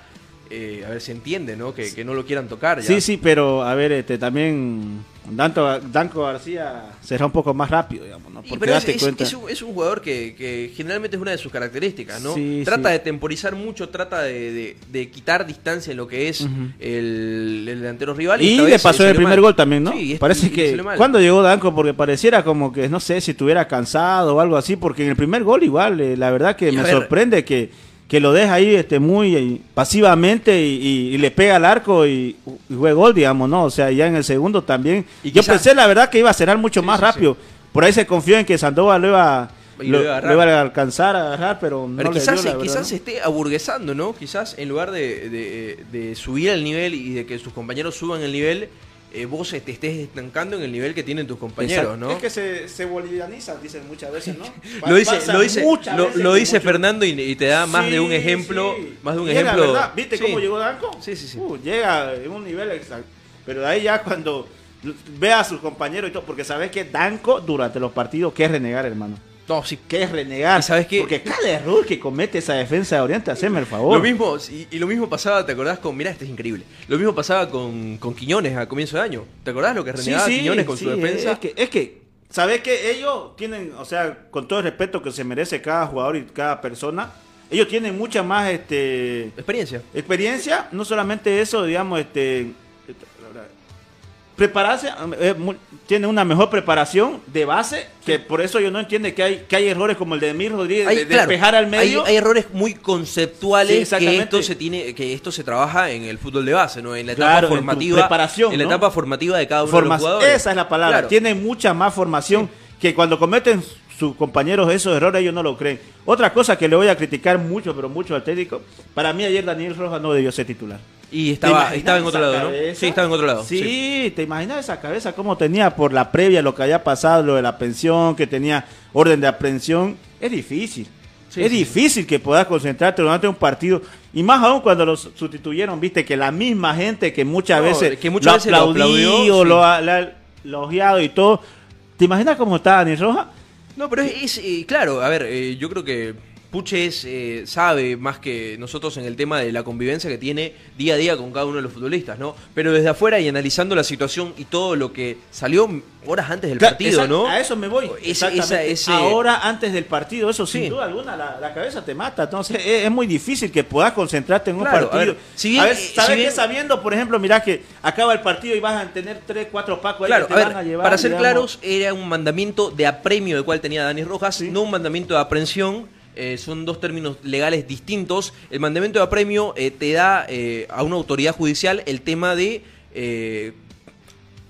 Eh, a ver, se entiende, ¿no? Que, que no lo quieran tocar. Ya. Sí, sí, pero a ver, este también Danto, Danco García será un poco más rápido, digamos, ¿no? Y, Porque pero es, es- cuenta. es un, es un jugador que, que generalmente es una de sus características, ¿no? Sí, trata sí. de temporizar mucho, trata de, de- de quitar distancia en lo que es el, el delantero rival. Y esta le pasó el primer mal. gol también, ¿no? Sí, y- Parece y- y que cuando llegó Danco porque pareciera como que no sé si estuviera cansado o algo así, porque en el primer gol igual, eh, la verdad que Y me ver. sorprende que que lo deja ahí este muy eh, pasivamente y, y- y le pega al arco y, y fue gol, digamos, ¿no? O sea, ya en el segundo también. Y Yo quizás- pensé, la verdad, que iba a cerrar mucho Sí, más sí, rápido. Por ahí se confió en que Sandoval lo iba, lo, lo iba a agarrar. lo iba a alcanzar a agarrar, pero no Pero le quizás, dio, la se- verdad, quizás ¿no? se esté aburguesando, ¿no? Quizás en lugar de, de- de subir el nivel y de que sus compañeros suban el nivel, eh, vos te estés estancando en el nivel que tienen tus compañeros, Exacto. ¿no? Es que se, se bolivianizan, dicen muchas veces, ¿no? Lo dice, lo dice, lo, que dice mucho- Fernando y, y te da más de un ejemplo, sí. más de un ejemplo. verdad, ¿Viste Sí. cómo llegó Danco? Sí, sí, sí. Uh, llega en un nivel exacto. Pero de ahí ya cuando ve a sus compañeros y todo, porque sabes que Danco durante los partidos, ¿qué es renegar, hermano? No, sí. ¿Qué es renegar? ¿Y sabes qué? Porque cada error que comete esa defensa de Oriente, haceme el favor. Lo mismo, y, y lo mismo pasaba, ¿te acordás con, mirá, este es increíble. Lo mismo pasaba con, con Quiñones a comienzo de año. ¿Te acordás lo que renegaba sí, Quiñones con sí, su defensa? Es que, es que, ¿sabes que Ellos tienen, o sea, con todo el respeto que se merece cada jugador y cada persona, ellos tienen mucha más este Experiencia. experiencia, no solamente eso, digamos, este prepararse, eh, tiene una mejor preparación de base, que por eso yo no entiendo que hay, que hay errores como el de Emir Rodríguez, Hay, de claro, despejar al medio. Hay, errores muy conceptuales Sí, que esto se tiene, que esto se trabaja en el fútbol de base, ¿no? En la etapa Claro, en formativa. preparación, en la ¿no? etapa formativa de cada uno Forma- de los jugadores. Esa es la palabra. Claro. Tienen mucha más formación que cuando cometen sus compañeros esos errores ellos no lo creen. Otra cosa que le voy a criticar mucho, pero mucho al técnico, para mí ayer Daniel Rojas no debió ser titular. Y ¿Te estaba, estaba en otro lado, ¿no? cabeza? Sí, estaba en otro lado. Sí, sí. te imaginas esa cabeza cómo tenía por la previa lo que había pasado, lo de la pensión, que tenía orden de aprehensión. Es difícil. Sí, es sí, difícil que puedas concentrarte durante un partido. Y más aún cuando los sustituyeron, viste, que la misma gente que muchas No, veces que muchas lo veces lo aplaudió, aplaudió, lo ha lo y todo. ¿Te imaginas cómo está Daniel Rojas? No, pero es, es, eh, claro, a ver, eh, yo creo que Puches eh, sabe más que nosotros en el tema de la convivencia que tiene día a día con cada uno de los futbolistas, ¿no? Pero desde afuera y analizando la situación y todo lo que salió horas antes del Claro, partido, ¿no? A eso me voy. Esa- ese- Ahora, antes del partido, eso sin Sí. duda alguna, la, la cabeza te mata. Entonces, es, es muy difícil que puedas concentrarte en un a partido. ver, si bien- A ver, ¿sabes si qué? bien- Sabiendo, por ejemplo, mira que acaba el partido y vas a tener tres, cuatro pacos ahí que a te ver, van a llevar. para ser digamos. claros, era un mandamiento de apremio el cual tenía Dani Rojas, no un mandamiento de aprehensión. Eh, son dos términos legales distintos. El mandamiento de apremio eh, te da eh, a una autoridad judicial el tema de eh,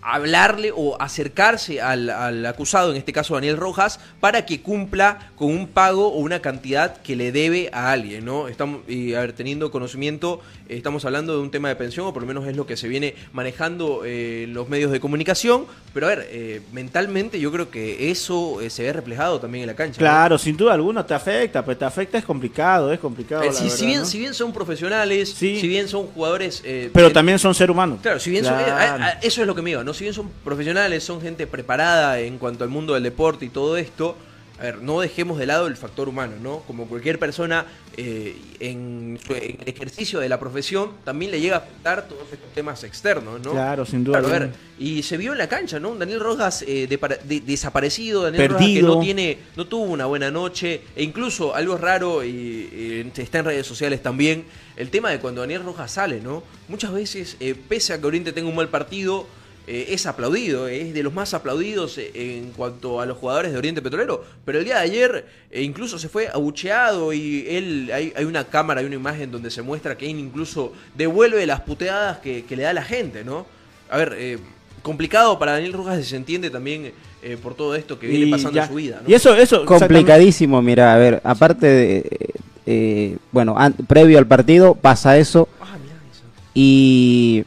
hablarle o acercarse al, acusado, en este caso Daniel Rojas, para que cumpla con un pago o una cantidad que le debe a alguien, ¿no? Estamos, y a ver, teniendo conocimiento, estamos hablando de un tema de pensión, o por lo menos es lo que se viene manejando eh, los medios de comunicación, pero a ver, eh, mentalmente yo creo que eso eh, se ve reflejado también en la cancha. ¿no? Claro, sin duda alguna te afecta, pues te afecta, es complicado, es complicado. Eh, la si, verdad, si bien, ¿no? si bien son profesionales, Sí. si bien son jugadores... eh, Pero también son ser humanos. Claro, si bien son- Claro. a- a- eso es lo que me iba, ¿no? Si bien son profesionales, son gente preparada en cuanto al mundo del deporte y todo esto, a ver, no dejemos de lado el factor humano, ¿no? Como cualquier persona eh, en, su- en el ejercicio de la profesión, también le llega a afectar todos estos temas externos, ¿no? Claro, sin duda Claro, a ver, y se vio en la cancha, ¿no? Daniel Rojas eh, de desaparecido, Daniel Rojas Perdido. que no tiene, no tuvo una buena noche, e incluso algo raro y, y está en redes sociales también, el tema de cuando Daniel Rojas sale, ¿no? Muchas veces, eh, pese a que Oriente tenga un mal partido, eh, es aplaudido, es de los más aplaudidos eh, en cuanto a los jugadores de Oriente Petrolero, pero el día de ayer eh, incluso se fue abucheado y él, hay, hay una cámara, hay una imagen donde se muestra que él incluso devuelve las puteadas que, que le da la gente, ¿no? A ver, eh, complicado para Daniel Rojas se entiende también eh, por todo esto que viene pasando ya. en su vida, ¿no? Y eso, eso. Complicadísimo, mira, a ver, aparte de, eh, bueno, previo al partido pasa eso Ah, mirá eso. y,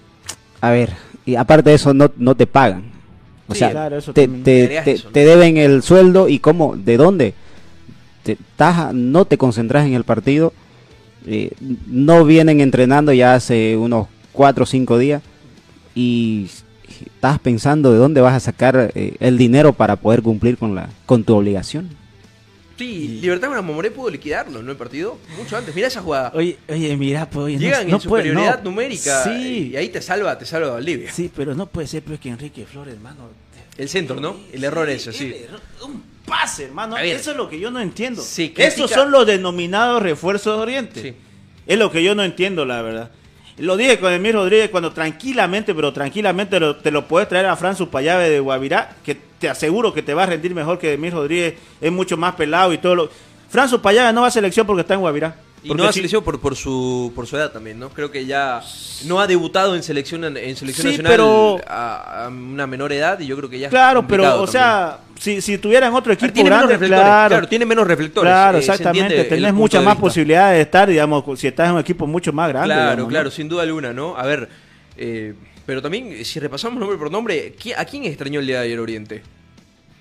a ver, y aparte de eso no, no te pagan. O Sí, sea, claro, eso te, te- te- eso, ¿no? te deben el sueldo y cómo, de dónde. Te, estás- no te concentras en el partido, eh, no vienen entrenando ya hace unos cuatro o cinco días y estás pensando de dónde vas a sacar eh, el dinero para poder cumplir con la con tu obligación. Sí, Libertad con Mamoré pudo liquidarlo, ¿no? El partido, mucho antes. Mira esa jugada. Oye, oye, mira, pues. oye, Llegan no en superioridad no. numérica Sí, y ahí te salva, te salva Valdivia. sí, pero no puede ser pues, que Enrique Flores, hermano. El centro, ¿no? El error ese, sí. error- un pase, hermano. Eso es lo que yo no entiendo. critica- Esos son los denominados refuerzos de Oriente. Sí. Es lo que yo no entiendo, la verdad. Lo dije con Emir Rodríguez cuando tranquilamente, pero tranquilamente te lo puedes traer a Fran Supayave de Guavirá, que te aseguro que te va a rendir mejor que Emir Rodríguez, es mucho más pelado y todo lo... Fran Supayave no va a selección porque está en Guavirá. Y Porque no a si- selección por, por su por su edad también, ¿no? Creo que ya no ha debutado en selección en selección Sí, nacional pero- a, a una menor edad y yo creo que ya es Claro, pero, o sea, si, si tuvieran otro también. equipo tiene menos grande, reflectores, claro, claro, tiene menos reflectores. Claro, eh, exactamente. Tenés muchas más posibilidades de estar, digamos, si estás en un equipo mucho más grande. Claro, digamos, ¿no? claro, sin duda alguna, ¿no? A ver, eh, pero también, eh, si repasamos nombre por nombre, ¿qui- ¿a quién extrañó el día de ayer Oriente?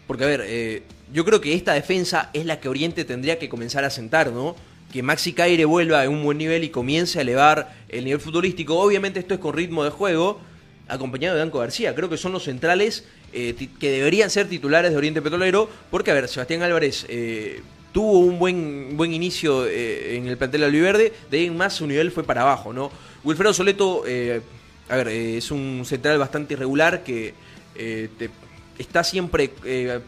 Porque, a ver, eh, yo creo que esta defensa es la que Oriente tendría que comenzar a sentar, ¿no? Que Maxi Caire vuelva a un buen nivel y comience a elevar el nivel futbolístico. Obviamente esto es con ritmo de juego, acompañado de Danco García. Creo que son los centrales eh, que deberían ser titulares de Oriente Petrolero, porque, a ver, Sebastián Álvarez eh, tuvo un buen, buen inicio eh, en el plantel albiverde, de ahí en más su nivel fue para abajo, ¿no? Wilfredo Soleto, a ver, es un central bastante irregular que te- está siempre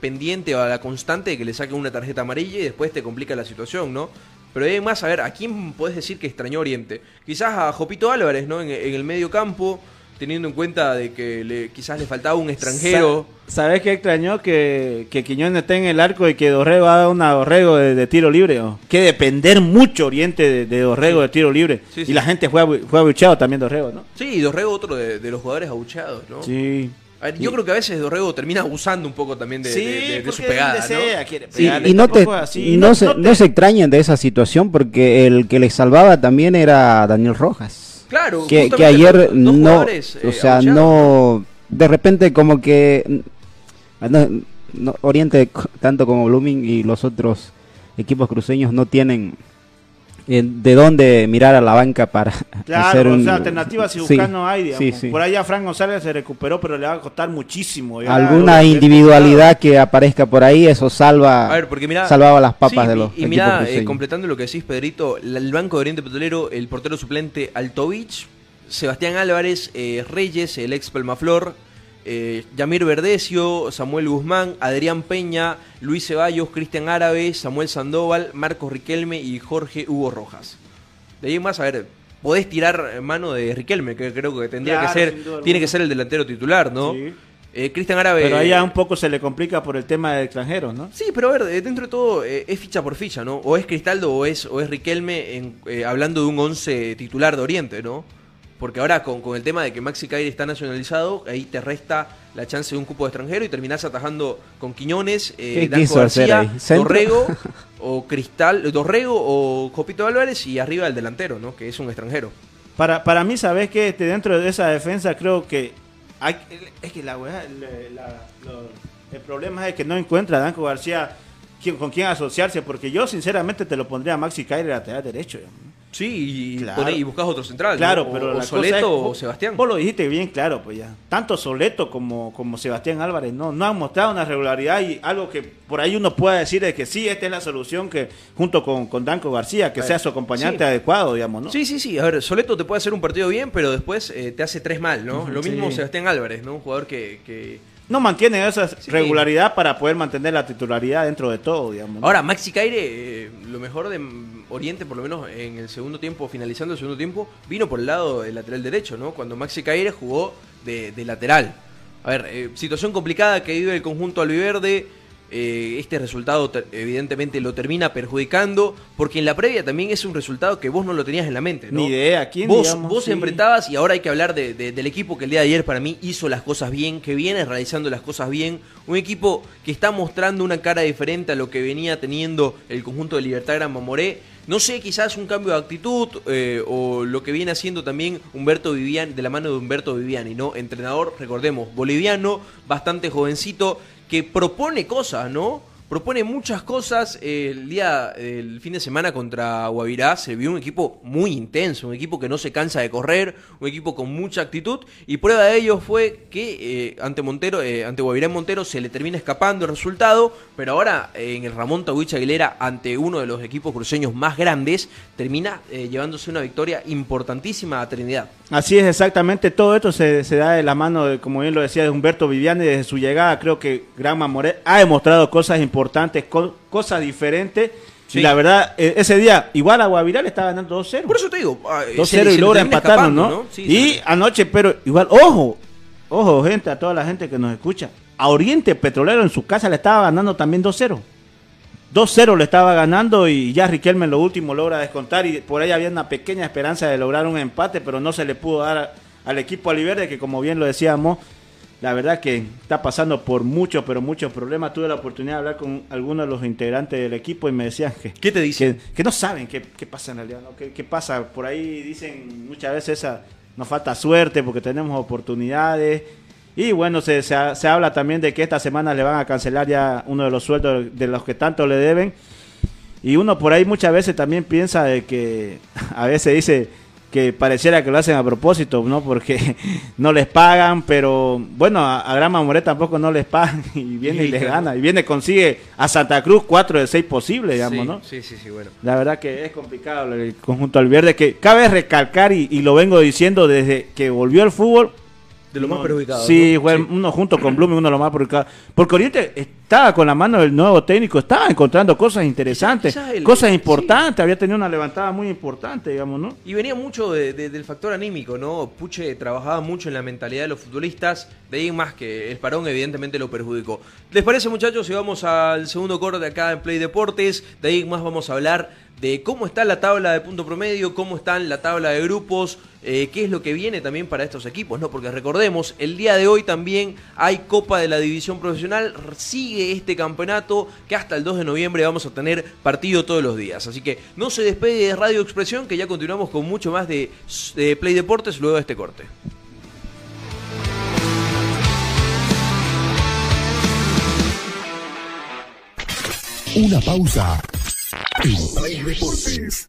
pendiente o a la constante de que le saquen una tarjeta amarilla y después te complica la situación, ¿no? Pero hay más, a ver, ¿a quién puedes decir que extrañó Oriente? Quizás a Jopito Álvarez, ¿no? En, en el medio campo, teniendo en cuenta de que le, quizás le faltaba un extranjero. Sa- ¿Sabés qué extrañó? Que, que Quiñones esté en el arco y que Dorrego haga una Dorrego de, de tiro libre. ¿no? Que depender mucho Oriente de, de Dorrego de tiro libre. Sí, y la gente fue, fue abucheado también Dorrego, ¿no? Sí, y Dorrego otro de, de los jugadores abucheados, ¿no? Sí. A ver, yo creo que a veces Dorrego termina abusando un poco también de, de- de- de su pegada, ¿no? Sí, pegarle, y no, te, así. no, se, no se extrañen de esa situación porque el que les salvaba también era Daniel Rojas. Claro, que, ayer no, jugadores, eh, o sea, no, de repente como que mm, no- no, Oriente tanto como Blooming y los otros equipos cruceños no tienen de dónde mirar a la banca para Claro, hacer o un sea, alternativas si sí, buscar no hay, digamos. sí, sí. Por allá Frank González se recuperó, pero le va a costar muchísimo. Y alguna individualidad que aparezca por ahí eso salva A ver, porque mira, salvaba las papas sí, de y- los y, mira, eh, completando lo que decís, Pedrito, la- el Banco de Oriente Petrolero, el portero suplente Altovich, Sebastián Álvarez, eh, Reyes, el ex Pelmaflor, eh, Yamir Verdecio, Samuel Guzmán, Adrián Peña, Luis Ceballos, Cristian Árabe, Samuel Sandoval, Marcos Riquelme y Jorge Hugo Rojas. De ahí más, a ver, podés tirar mano de Riquelme, que creo que tendría Claro, que ser, tiene alguna. que ser el delantero titular, ¿no? Sí. Eh, Cristian Árabe. Pero ahí ya un poco se le complica por el tema de extranjeros, ¿no? Sí, pero a ver, eh, dentro de todo eh, es ficha por ficha, ¿no? O es Cristaldo o es, o es Riquelme en, eh, hablando de un 11 titular de Oriente, ¿no? Porque ahora con, con el tema de que Maxi Caire está nacionalizado, ahí te resta la chance de un cupo de extranjero y terminás atajando con Quiñones, eh, ¿Qué Danco García. Dorrego o Cristal, Dorrego o Copito Álvarez y arriba el delantero, ¿no? Que es un extranjero. Para, para mí, ¿sabes que este, Dentro de esa defensa creo que... Hay, es que la weá, el, la- lo- el problema es que no encuentra a Danco García quién- con quién asociarse, porque yo sinceramente te lo pondría a Maxi Caire lateral derecho. Sí, y, Claro. y buscas otro central, ¿no? Claro, O- pero o Soleto es- o Sebastián. Vos lo dijiste bien claro, pues ya. Tanto Soleto como, como Sebastián Álvarez no, no han mostrado una regularidad y algo que por ahí uno pueda decir es que sí, esta es la solución que junto con, con Danco García, que sea su acompañante sí. adecuado, digamos, ¿no? Sí, sí, sí. A ver, Soleto te puede hacer un partido bien, pero después eh, te hace tres mal, ¿no? Lo mismo sí. Sebastián Álvarez, ¿no? Un jugador que... que- No mantiene esa Sí. regularidad para poder mantener la titularidad dentro de todo, digamos. ¿no? Ahora, Maxi Caire, eh, lo mejor de Oriente, por lo menos en el segundo tiempo, finalizando el segundo tiempo, vino por el lado del lateral derecho, ¿no? Cuando Maxi Caire jugó de, de lateral. A ver, eh, situación complicada que vive el conjunto albiverde. Eh, este resultado evidentemente lo termina perjudicando, porque en la previa también es un resultado que vos no lo tenías en la mente, ¿no? Ni idea, ¿quién, Vos, digamos? vos Sí. enfrentabas y ahora hay que hablar de- de- del equipo que el día de ayer para mí hizo las cosas bien, que viene realizando las cosas bien. Un equipo que está mostrando una cara diferente a lo que venía teniendo el conjunto de Libertad Gran Mamoré. No sé, quizás un cambio de actitud eh, o lo que viene haciendo también Humberto Viviani, de la mano de Humberto Viviani, ¿no? Entrenador, recordemos, boliviano, bastante jovencito, que propone cosas, ¿no? Propone muchas cosas. eh, el día, el fin de semana contra Guavirá se vio un equipo muy intenso, un equipo que no se cansa de correr, un equipo con mucha actitud. Y prueba de ello fue que eh, ante Montero, eh, ante Guavirá en Montero se le termina escapando el resultado, pero ahora en el Ramón Tawich Aguilera, ante uno de los equipos cruceños más grandes, termina llevándose una victoria importantísima a Trinidad. Así es, exactamente. Todo esto se, da de la mano, de, como bien lo decía, de Humberto Viviani. Desde su llegada, creo que Gran Mamoré ha demostrado cosas importantes, co- cosas diferentes. Sí. Y la verdad, eh, ese día, igual a Guavirá le estaba ganando 2-0. Por eso te digo, ah, se le- 2-0 se y logra empatarnos, ¿no? Sí, y anoche, pero igual, ojo, ojo, gente, a toda la gente que nos escucha. A Oriente Petrolero en su casa le estaba ganando también 2-0. 2-0 le estaba ganando y ya Riquelme en lo último logra descontar y por ahí había una pequeña esperanza de lograr un empate, pero no se le pudo dar a- al equipo Aliverde que como bien lo decíamos, la verdad que está pasando por muchos, pero muchos problemas. Tuve la oportunidad de hablar con algunos de los integrantes del equipo y me decían que, ¿Qué te dicen? que, que no saben qué, qué pasa en realidad, ¿no? ¿Qué, qué pasa? Por ahí dicen muchas veces esa, nos falta suerte porque tenemos oportunidades. Y bueno, se, se, se habla también de que esta semana le van a cancelar ya uno de los sueldos de los que tanto le deben. Y uno por ahí muchas veces también piensa de que a veces dice que pareciera que lo hacen a propósito, ¿no? Porque no les pagan, pero bueno, a, a Gran Mamoré tampoco no les pagan y viene y, Y les claro. gana. Y viene, consigue a Santa Cruz cuatro de seis posibles, digamos, sí, ¿no? sí, sí, sí, bueno. La verdad que es complicado el conjunto albierde, que cabe recalcar y, y lo vengo diciendo desde que volvió el fútbol. De lo más perjudicado. Sí, ¿no? fue uno junto con Blooming, uno de los más perjudicados. Porque Oriente estaba con la mano del nuevo técnico, estaba encontrando cosas interesantes, Quizá- quizá el- cosas sí. importantes, había tenido una levantada muy importante, digamos, ¿no? Y venía mucho de- de- del factor anímico, ¿no? Puche trabajaba mucho en la mentalidad de los futbolistas, de ahí más que el parón evidentemente lo perjudicó. ¿Les parece muchachos si vamos al segundo corte acá en Play Deportes? De ahí más vamos a hablar de cómo está la tabla de punto promedio, cómo está la tabla de grupos, eh, qué es lo que viene también para estos equipos, ¿no? Porque recordemos, el día de hoy también hay Copa de la División Profesional, sigue este campeonato que hasta el 2 de noviembre vamos a tener partido todos los días. Así que no se despegue de Radio Expresión, que ya continuamos con mucho más de, de Play Deportes luego de este corte. Una pausa. En Play Deportes.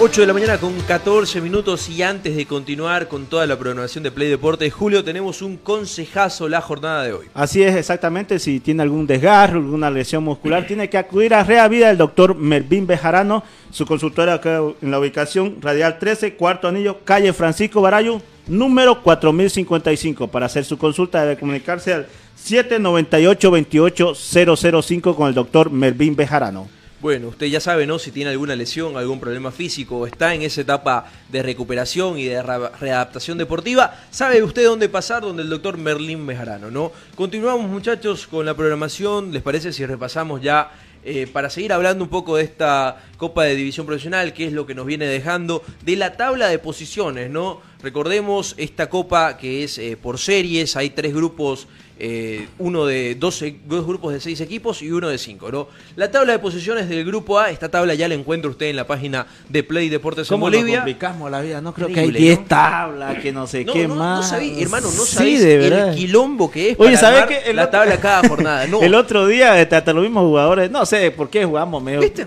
8 de la mañana con 14 minutos y antes de continuar con toda la programación de Play Deportes, Julio, tenemos un consejazo la jornada de hoy. Así es, exactamente. Si tiene algún desgarro, alguna lesión muscular, tiene que acudir a Rea Vida del doctor Mervin Bejarano, su consultora acá en la ubicación Radial 13, cuarto anillo, calle Francisco Barayo, número 4055. Para hacer su consulta debe comunicarse al 798-28005 con el doctor Mervin Bejarano. Bueno, usted ya sabe, ¿no? Si tiene alguna lesión, algún problema físico, está en esa etapa de recuperación y de readaptación deportiva, sabe usted dónde pasar, donde el doctor Merlín Bejarano, ¿no? Continuamos, muchachos, con la programación. ¿Les parece si repasamos ya eh, para seguir hablando un poco de esta Copa de División Profesional, qué es lo que nos viene dejando, de la tabla de posiciones, ¿no? Recordemos esta Copa que es eh, por series, hay tres grupos, eh, uno de dos, dos grupos de seis equipos y uno de cinco, ¿no? La tabla de posiciones del grupo A, esta tabla ya la encuentra usted en la página de Play Deportes en Bolivia. complicamos la vida? No creo que hay 10 tablas, que no sé No, qué no, no más. sabí- hermano, no Sí, sabés de verdad. el quilombo que es Oye, para la otro- tabla cada jornada. No, El otro día, este, hasta los mismos jugadores, no sé por qué jugamos medio. ¿Viste?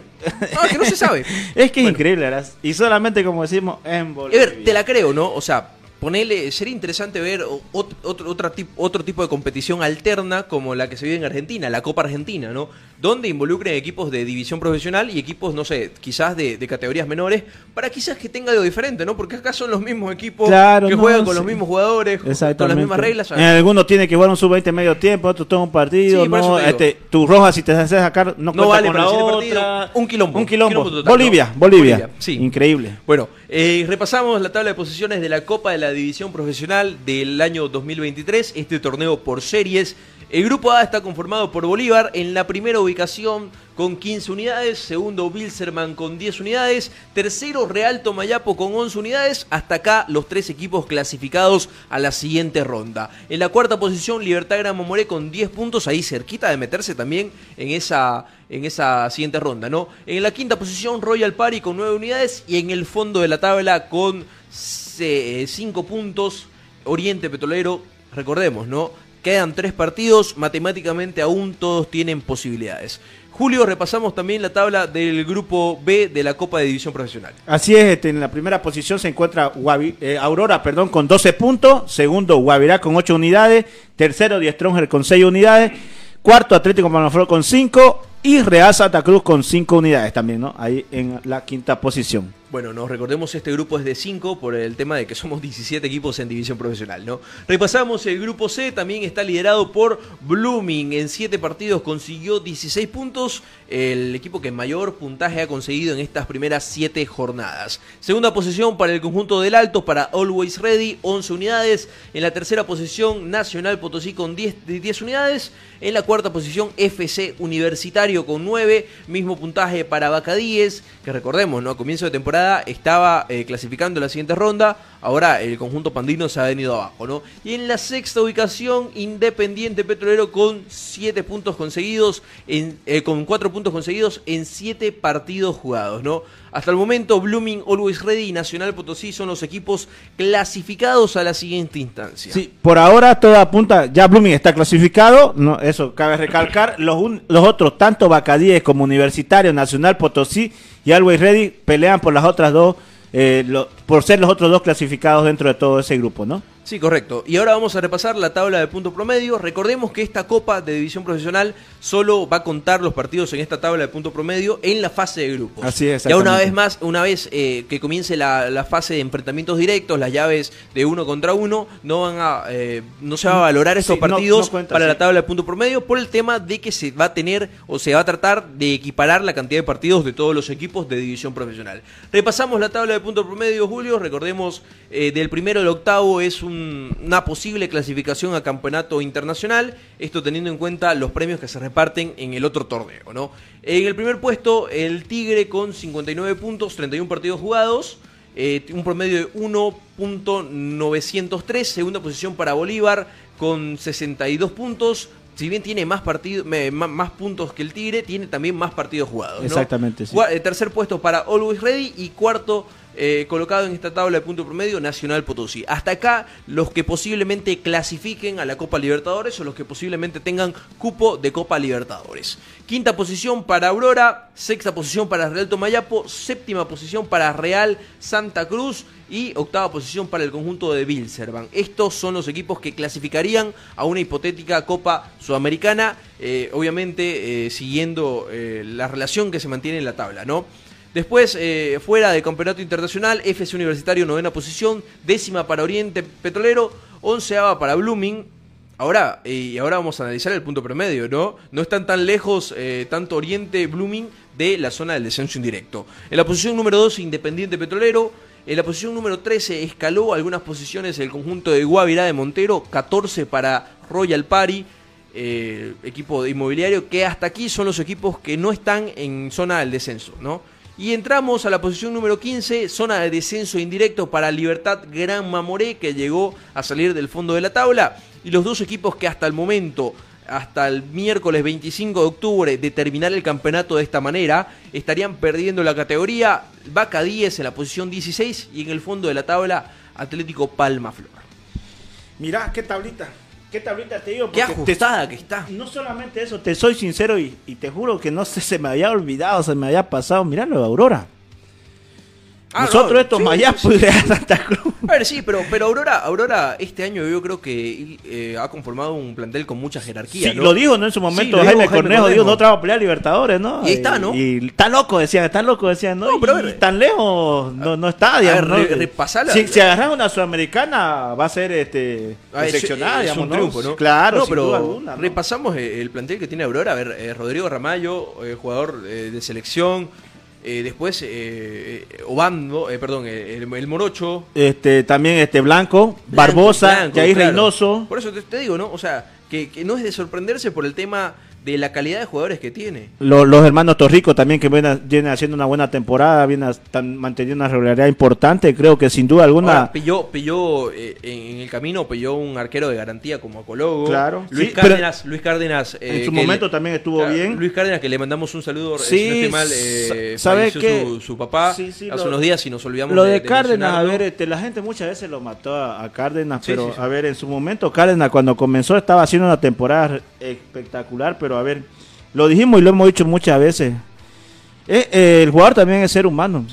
No, que no se sabe. es que es increíble, ¿verdad? Y solamente como decimos, en A ver, te la creo, ¿no? O sea, ponele, sería interesante ver otro, tip- otro tipo de competición alterna como la que se vive en Argentina, la Copa Argentina, ¿no? Donde involucren equipos de división profesional y equipos, no sé, quizás de, de categorías menores, para quizás que tenga algo diferente, ¿no? Porque acá son los mismos equipos Claro, que no, juegan con los mismos jugadores, con las mismas reglas. En algunos tiene que jugar un sub-20 medio tiempo, otros todo un partido. Sí, no, este, tu roja, si te haces sacar, no, No vale con para la otra. partido. Un quilombo. Un quilombo. Quilombo total, Bolivia, ¿no? Bolivia. Bolivia, sí. Increíble. Bueno, Eh, repasamos la tabla de posiciones de la Copa de la División Profesional del año 2023, este torneo por series. El grupo A está conformado por Bolívar en la primera ubicación con 15 unidades, segundo Bilzerman con 10 unidades, tercero Real Tomayapo con 11 unidades, hasta acá los tres equipos clasificados a la siguiente ronda. En la cuarta posición Libertad Gran Mamoré con 10 puntos, ahí cerquita de meterse también en esa, en esa siguiente ronda, ¿no? En la quinta posición Royal Party con 9 unidades y en el fondo de la tabla con 5 puntos Oriente Petrolero, recordemos, ¿no? Quedan tres partidos, matemáticamente aún todos tienen posibilidades. Julio, repasamos también la tabla del grupo B de la Copa de División Profesional. Así es, este, en la primera posición se encuentra eh, Aurora perdón, con 12 puntos, segundo Guavirá con 8 unidades, tercero Die Stronger con 6 unidades, cuarto Atlético Manaflor con 5 y Real Santa Cruz con 5 unidades también, ¿no? Ahí en la quinta posición. Bueno, nos recordemos este grupo es de 5 por el tema de que somos 17 equipos en división profesional, ¿no? Repasamos el grupo C, también está liderado por Blooming. En 7 partidos consiguió 16 puntos, el equipo que mayor puntaje ha conseguido en estas primeras 7 jornadas. Segunda posición para el conjunto del Alto, para Always Ready, 11 unidades. En la tercera posición, Nacional Potosí con 10, de 10 unidades. En la cuarta posición, FC Universitario con 9. Mismo puntaje para Bacadíes, que recordemos, ¿no? A comienzo de temporada estaba eh, clasificando la siguiente ronda. Ahora el conjunto pandino se ha venido abajo, ¿no? Y en la sexta ubicación, Independiente Petrolero con 7 puntos conseguidos, en, eh, con 4 puntos conseguidos en 7 partidos jugados, ¿no? Hasta el momento, Blooming, Always Ready y Nacional Potosí son los equipos clasificados a la siguiente instancia. Sí, por ahora todo apunta, ya Blooming está clasificado, no, eso cabe recalcar, los, los otros, tanto Bacadíes como Universitario, Nacional Potosí y Always Ready pelean por las otras dos, eh, lo- por ser los otros dos clasificados dentro de todo ese grupo, ¿no? Sí, correcto. Y ahora vamos a repasar la tabla de punto promedio. Recordemos que esta Copa de División Profesional solo va a contar los partidos en esta tabla de punto promedio en la fase de grupos. Así es, Ya una vez más, una vez eh, que comience la, la fase de enfrentamientos directos, las llaves de uno contra uno, no van a, eh, no se va a valorar estos Sí, no- partidos no cuenta, para sí. la tabla de punto promedio por el tema de que se va a tener o se va a tratar de equiparar la cantidad de partidos de todos los equipos de división profesional. Repasamos la tabla de punto promedio, Julio. Recordemos, eh, del primero al octavo es un- una posible clasificación a campeonato internacional. Esto teniendo en cuenta los premios que se reparten en el otro torneo, ¿no? En el primer puesto, el Tigre con 59 puntos, 31 partidos jugados. eh, un promedio de 1.903. Segunda posición para Bolívar con 62 puntos. Si bien tiene más, partido, más puntos que el Tigre, tiene también más partidos jugados. ¿no? Exactamente, sí. Eh, tercer puesto para Always Ready y cuarto eh, colocado en esta tabla de punto promedio Nacional Potosí. Hasta acá los que posiblemente clasifiquen a la Copa Libertadores o los que posiblemente tengan cupo de Copa Libertadores. Quinta posición para Aurora, sexta posición para Real Tomayapo, séptima posición para Real Santa Cruz y octava posición para el conjunto de Bilzerban. Estos son los equipos que clasificarían a una hipotética Copa Sudamericana, eh, obviamente eh, siguiendo la relación que se mantiene en la tabla, ¿no? Después, eh, fuera de campeonato internacional, FC Universitario, novena posición, décima para Oriente Petrolero, onceava para Blooming. Ahora, eh, y ahora vamos a analizar el punto promedio, ¿no? No están tan lejos, eh, tanto Oriente, Blooming, de la zona del descenso indirecto. En la posición número 12, Independiente Petrolero. En la posición número 13, escaló algunas posiciones el conjunto de Guavirá de Montero, 14 para Royal eh, equipo de inmobiliario, que hasta aquí son los equipos que no están en zona del descenso, ¿no? Y entramos a la posición número 15, zona de descenso indirecto para Libertad Gran Mamoré, que llegó a salir del fondo de la tabla. Y los dos equipos que hasta el momento, hasta el miércoles 25 de octubre, de terminar el campeonato de esta manera, estarían perdiendo la categoría. Vaca 10 en la posición 16 y en el fondo de la tabla, Atlético Palma Flor. Mirá, qué tablita, qué tablita te digo. Qué porque te- ajustada que está. No solamente eso, te soy sincero y, y te juro que no sé, se me había olvidado, se me había pasado. Mirá lo de Aurora. Ah, Nosotros no, estos sí, Mayapos sí, Real Santa Cruz. A ver, sí, pero, pero Aurora, Aurora este año yo creo que eh, ha conformado un plantel con mucha jerarquía. Sí, ¿no? lo dijo, ¿no? En su momento Jaime, Cornejo, dijo, nosotros vamos a pelear Libertadores, ¿no? Y ahí está, ¿no? Y está loco, decían, está loco, decían, ¿no? No, pero a y ver. tan lejos no, no está, digamos, ver, ¿no? si, si agarran una sudamericana, va a ser este es- decepcionada, es digamos, un ¿no? triunfo, ¿no? Claro, No, pero alguna, ¿no? repasamos el plantel que tiene Aurora. A ver, eh, Rodrigo Ramallo, eh, jugador de selección. Eh, después, eh, eh, Obando, eh, perdón, eh, el, el Morocho. Este, también este Blanco, Barbosa, Jair claro. Reynoso. Por eso te, te digo, ¿no? O sea, que, que no es de sorprenderse por el tema de la calidad de jugadores que tiene. Lo- los hermanos Torrico también que vienen, vienen haciendo una buena temporada, vienen están manteniendo una regularidad importante. Creo que sin duda alguna. Ahora, pilló, pilló eh, en el camino, pilló un arquero de garantía como Acologo. Claro. Luis Sí, Cárdenas, Luis Cárdenas. en eh, su que momento le- también estuvo Claro, bien. Luis Cárdenas, que le mandamos un saludo. eh, Sí, si no estoy mal, eh, sa- ¿sabe qué? su, su papá Sí, sí, hace lo- unos días y nos olvidamos Lo de, de, de Cárdenas, a ver, este, la gente muchas veces lo mató a, a Cárdenas, pero a ver, en su momento Cárdenas cuando comenzó estaba haciendo una temporada espectacular, pero a ver, lo dijimos y lo hemos dicho muchas veces. Eh, eh, el jugador también es ser humano.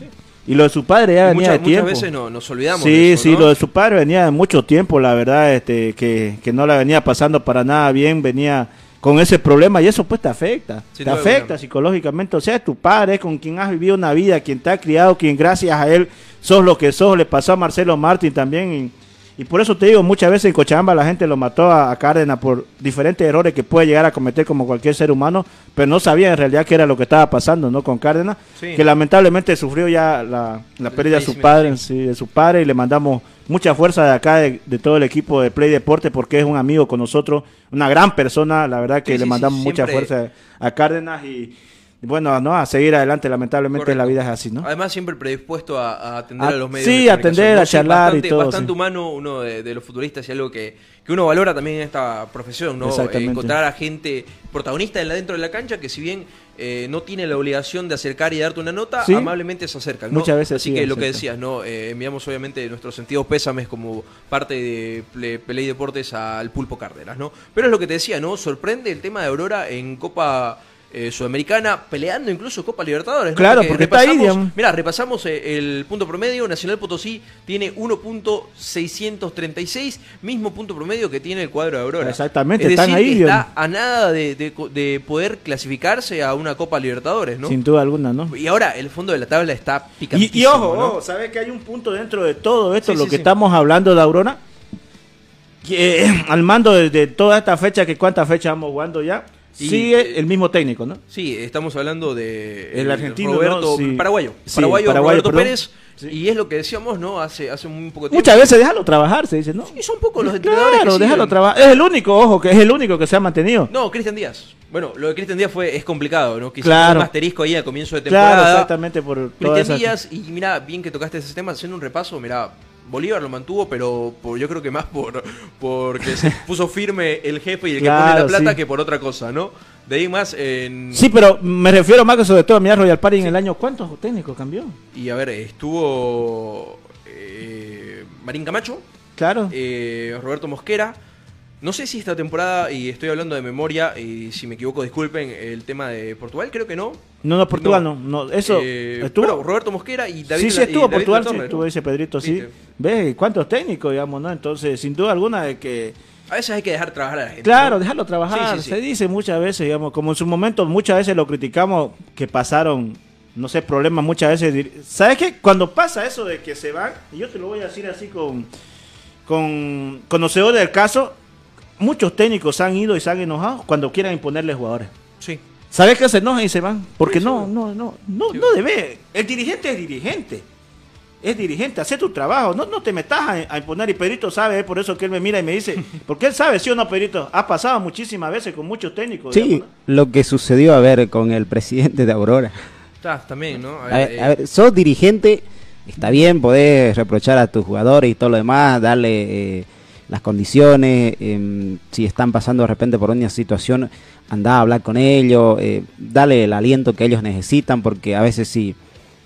Y lo de su padre ya Y venía muchas, de muchas tiempo. veces no, nos olvidamos. Sí, de eso, sí, ¿no? lo de su padre venía de mucho tiempo, la verdad, este, que, que no la venía pasando para nada bien, venía con ese problema y eso pues te afecta, te afecta psicológicamente, o sea, es tu padre, es con quien has vivido una vida, quien te ha criado, quien gracias a él sos lo que sos, le pasó a Marcelo Martín también y, por eso te digo, muchas veces en Cochabamba la gente lo mató a, a Cárdenas por diferentes errores que puede llegar a cometer como cualquier ser humano, pero no sabía en realidad qué era lo que estaba pasando, ¿no? Con Cárdenas, Sí. que lamentablemente sufrió ya la, pérdida de su padre, sí. de su padre y le mandamos mucha fuerza de acá de, de todo el equipo de Play Deporte porque es un amigo con nosotros, una gran persona, la verdad que Sí, le mandamos mucha fuerza a Cárdenas y bueno, no, a seguir adelante, lamentablemente Correcto. la vida es así, ¿no? Además, siempre predispuesto a, a atender A- a los medios. sí, de atender, a charlar y bastante, todo, Bastante sí. humano uno de, de los futbolistas y algo que, que uno valora también en esta profesión, ¿no? Encontrar a gente protagonista en la, dentro de la cancha que si bien eh, no tiene la obligación de acercar y darte una nota, Sí. amablemente se acercan. ¿no? Muchas veces Así sí, que lo que decías, ¿no? Eh, enviamos obviamente nuestros sentidos pésames como parte de Ple- Play Deportes al Pulpo Cárdenas, ¿no? Pero es lo que te decía, ¿no? Sorprende el tema de Aurora en Copa eh, Sudamericana, peleando incluso Copa Libertadores. ¿no? Claro, porque está ahí, digamos. Mira, repasamos eh, el punto promedio. Nacional Potosí tiene 1.636, mismo punto promedio que tiene el cuadro de Aurora. Exactamente, es están decir, ahí, está digamos. a nada de, de poder clasificarse a una Copa Libertadores, ¿no? Sin duda alguna, ¿no? Y ahora el fondo de la tabla está Y, picantísimo. y ojo, ¿no? ojo, ¿sabes que hay un punto dentro de todo esto, Sí, lo sí, que sí. estamos hablando de Aurora? Que eh, al mando de, de toda esta fecha, que cuántas fechas vamos jugando ya, Y, sigue eh, el mismo técnico, ¿no? Sí, estamos hablando de El argentino, Roberto, ¿no? Sí. paraguayo, Sí, paraguayo, Roberto perdón. Pérez. Y es lo que decíamos, ¿no? Hace, hace un poco tiempo. Muchas veces déjalo trabajar, se dice, ¿no? Y son pocos los entrenadores Claro, que déjalo trabajar. Es el único, ojo, que es el único que se ha mantenido. No, Cristian Díaz. Bueno, lo de Cristian Díaz fue, es complicado, ¿no? Quizás Claro. un asterisco ahí a comienzo de Claro, temporada. exactamente por Cristian esas- Díaz, y mira, bien que tocaste ese tema, haciendo un repaso, mira, Bolívar lo mantuvo, pero por, yo creo que más por porque se puso firme el jefe y el que pone la plata sí. que por otra cosa, ¿no? De ahí más en... Sí, pero me refiero más que sobre todo a mirar Royal Party en el año. ¿Cuántos técnicos cambió? Y a ver, estuvo eh, Marín Camacho, Claro. eh, Roberto Mosquera. No sé si esta temporada, y estoy hablando de memoria, y si me equivoco, disculpen, el tema de Portugal, creo que no. no, no, Portugal no. no, eso Eh, estuvo. bueno, Roberto Mosquera y David sí, sí estuvo Portugal, sí, ¿no? estuvo ese Pedrito, sí. Viste. ¿Ves? ¿Cuántos técnicos, digamos, no? Entonces, sin duda alguna de que... A veces hay que dejar trabajar a la gente. Claro, ¿no? dejarlo trabajar. Sí. Se dice muchas veces, digamos, como en su momento muchas veces lo criticamos que pasaron, no sé, problemas muchas veces. ¿Sabes qué? Cuando pasa eso de que se van, y yo te lo voy a decir así con, con conocedores del caso, muchos técnicos han ido y se han enojado cuando quieran imponerle jugadores. Sí. ¿Sabes qué? Se enojan y se van. Porque Sí, no, no, no, no, Sí. no debe. El dirigente es dirigente. Es dirigente, hace tu trabajo. No, no te metas a, a imponer. Y Pedrito sabe, es por eso que él me mira y me dice. Porque él sabe, sí o no, Pedrito. Ha pasado muchísimas veces con muchos técnicos. Sí, digamos, lo que sucedió, a ver, con el presidente de Aurora. Está, también, ¿no? A ver, eh, a ver, sos dirigente, está bien, podés reprochar a tus jugadores y todo lo demás, darle eh, las condiciones, em, si están pasando de repente por una situación, anda a hablar con ellos, eh, dale el aliento que ellos necesitan, porque a veces si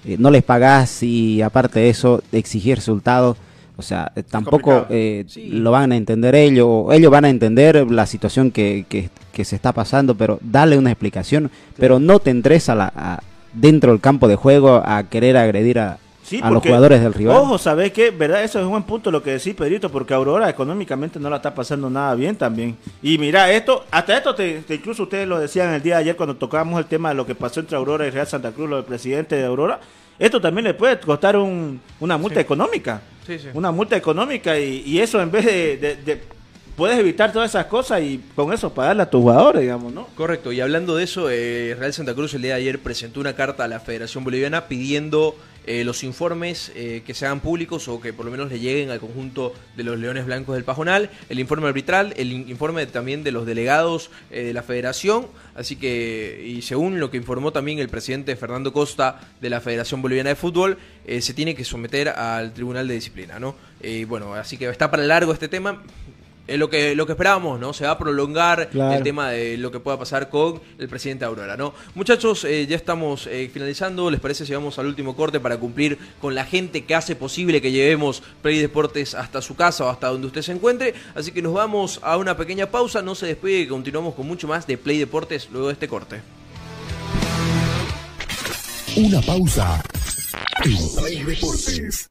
eh, no les pagás y aparte de eso, exigir resultados, o sea, eh, tampoco eh, Sí. lo van a entender ellos, o ellos van a entender la situación que, que- que se está pasando, pero dale una explicación, pero no te entres a la, a- dentro del campo de juego a querer agredir a, Sí, a los porque, jugadores del rival. Ojo, ¿sabes qué? ¿Verdad? Eso es un buen punto lo que decís, Pedrito, porque Aurora económicamente no la está pasando nada bien también. Y mira, esto, hasta esto, te, te- incluso ustedes lo decían el día de ayer cuando tocábamos el tema de lo que pasó entre Aurora y Real Santa Cruz, lo del presidente de Aurora. Esto también le puede costar un- una multa Sí. económica. Sí, sí. Una multa económica y, y eso en vez de, de- de- puedes evitar todas esas cosas y con eso pagarle a tus jugadores, digamos, ¿no? Correcto, y hablando de eso, eh, Real Santa Cruz el día de ayer presentó una carta a la Federación Boliviana pidiendo eh, los informes eh, que se hagan públicos o que por lo menos le lleguen al conjunto de los Leones Blancos del Pajonal, el informe arbitral, el in- informe también de los delegados eh, de la Federación, así que, y según lo que informó también el presidente Fernando Costa de la Federación Boliviana de Fútbol, se tiene que someter al Tribunal de Disciplina, ¿no? Bueno, así que está para largo este tema. Es lo que, lo que esperábamos, ¿no? Se va a prolongar Claro. el tema de lo que pueda pasar con el presidente Aurora, ¿no? Muchachos, eh, ya estamos eh, finalizando. ¿Les parece si vamos al último corte para cumplir con la gente que hace posible que llevemos Play Deportes hasta su casa o hasta donde usted se encuentre? Así que nos vamos a una pequeña pausa. No se despegue y continuamos con mucho más de Play Deportes luego de este corte. Una pausa. En Play Deportes.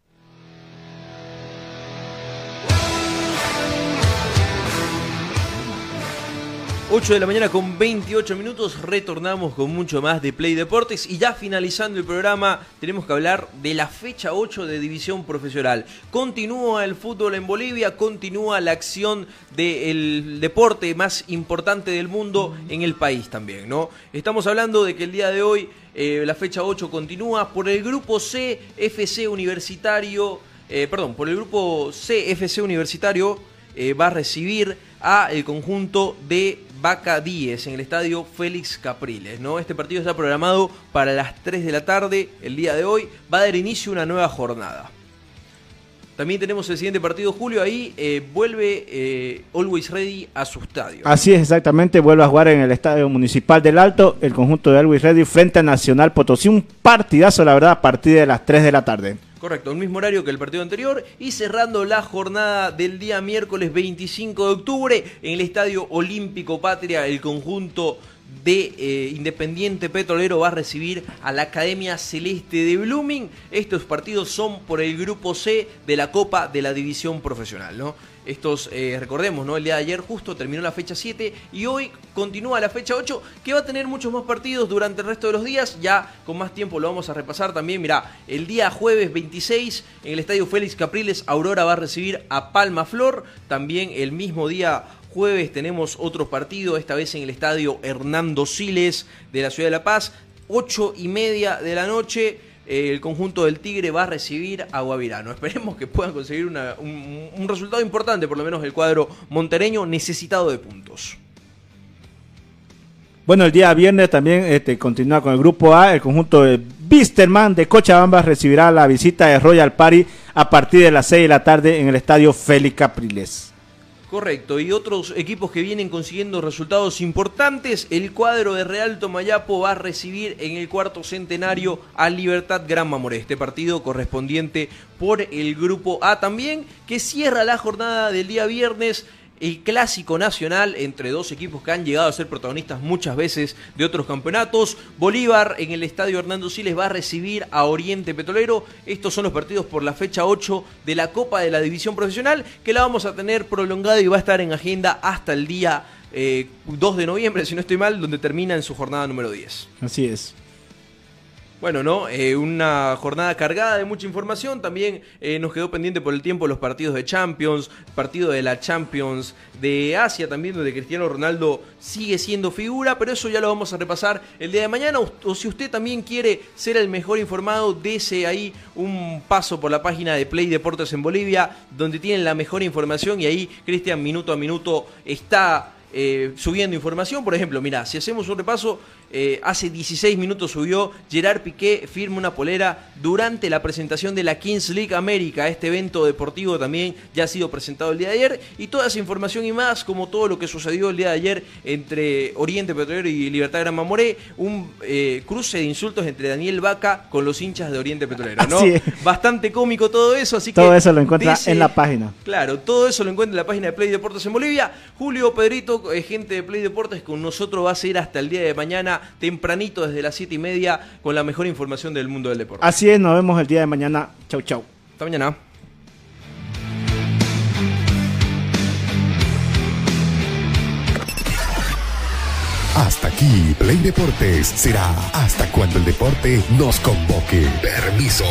8 de la mañana con 28 minutos, retornamos con mucho más de Play Deportes y ya finalizando el programa tenemos que hablar de la fecha 8 de División Profesional. Continúa el fútbol en Bolivia, continúa la acción del deporte más importante del mundo en el país también, ¿no? Estamos hablando de que el día de hoy eh, la fecha 8 continúa por el grupo C, FC Universitario, eh, perdón, por el grupo C, FC Universitario eh, va a recibir a el conjunto de Vaca 10 en el estadio Félix Capriles. ¿no? Este partido está programado para las 3 de la tarde el día de hoy. Va a dar inicio una nueva jornada. También tenemos el siguiente partido, Julio. Ahí eh, vuelve eh, Always Ready a su estadio. Así es, exactamente. Vuelve a jugar en el Estadio Municipal del Alto el conjunto de Always Ready frente a Nacional Potosí. Un partidazo, la verdad, a partir de las 3 de la tarde. Correcto, el mismo horario que el partido anterior y cerrando la jornada del día miércoles 25 de octubre en el Estadio Olímpico Patria, el conjunto de eh, Independiente Petrolero va a recibir a la Academia Celeste de Blooming. Estos partidos son por el grupo C de la Copa de la División Profesional, ¿no? Estos, eh, recordemos, ¿no? El día de ayer justo terminó la fecha 7 y hoy continúa la fecha 8, que va a tener muchos más partidos durante el resto de los días. Ya con más tiempo lo vamos a repasar también. Mirá, el día jueves 26 en el Estadio Félix Capriles, Aurora va a recibir a Palma Flor. También el mismo día jueves tenemos otro partido, esta vez en el Estadio Hernando Siles de la Ciudad de La Paz. 8 y media de la noche el conjunto del Tigre va a recibir a Guavirano. Esperemos que puedan conseguir un, un resultado importante, por lo menos el cuadro montereño necesitado de puntos. Bueno, el día viernes también este, continúa con el grupo A. El conjunto de Bisterman de Cochabamba recibirá la visita de Royal Party a partir de las 6 de la tarde en el estadio Félix Capriles. Correcto, y otros equipos que vienen consiguiendo resultados importantes, el cuadro de Real Tomayapo va a recibir en el cuarto centenario a Libertad Gran Mamoré, este partido correspondiente por el grupo A también, que cierra la jornada del día viernes el clásico nacional entre dos equipos que han llegado a ser protagonistas muchas veces de otros campeonatos. Bolívar en el estadio Hernando Siles va a recibir a Oriente Petrolero. Estos son los partidos por la fecha 8 de la Copa de la División Profesional, que la vamos a tener prolongada y va a estar en agenda hasta el día eh, 2 de noviembre, si no estoy mal, donde termina en su jornada número 10. Así es. Bueno, ¿no? Eh, una jornada cargada de mucha información. También eh, nos quedó pendiente por el tiempo los partidos de Champions, partido de la Champions de Asia también, donde Cristiano Ronaldo sigue siendo figura, pero eso ya lo vamos a repasar el día de mañana. O, o si usted también quiere ser el mejor informado, dese ahí un paso por la página de Play Deportes en Bolivia, donde tienen la mejor información y ahí Cristian minuto a minuto está eh, subiendo información. Por ejemplo, mira, si hacemos un repaso, eh, hace 16 minutos subió Gerard Piqué, firma una polera durante la presentación de la Kings League América. Este evento deportivo también ya ha sido presentado el día de ayer. Y toda esa información y más, como todo lo que sucedió el día de ayer entre Oriente Petrolero y Libertad Gran Mamoré, un eh, cruce de insultos entre Daniel Vaca con los hinchas de Oriente Petrolero, ¿no? Bastante cómico todo eso, así Todo que eso lo encuentra en la página. Claro, todo eso lo encuentra en la página de Play Deportes en Bolivia. Julio Pedrito, eh, gente de Play Deportes, con nosotros va a ser hasta el día de mañana, tempranito desde las 7 y media, con la mejor información del mundo del deporte. Así es, nos vemos el día de mañana. Chau, chau. Hasta mañana. Hasta aquí, Play Deportes será hasta cuando el deporte nos convoque. Permiso.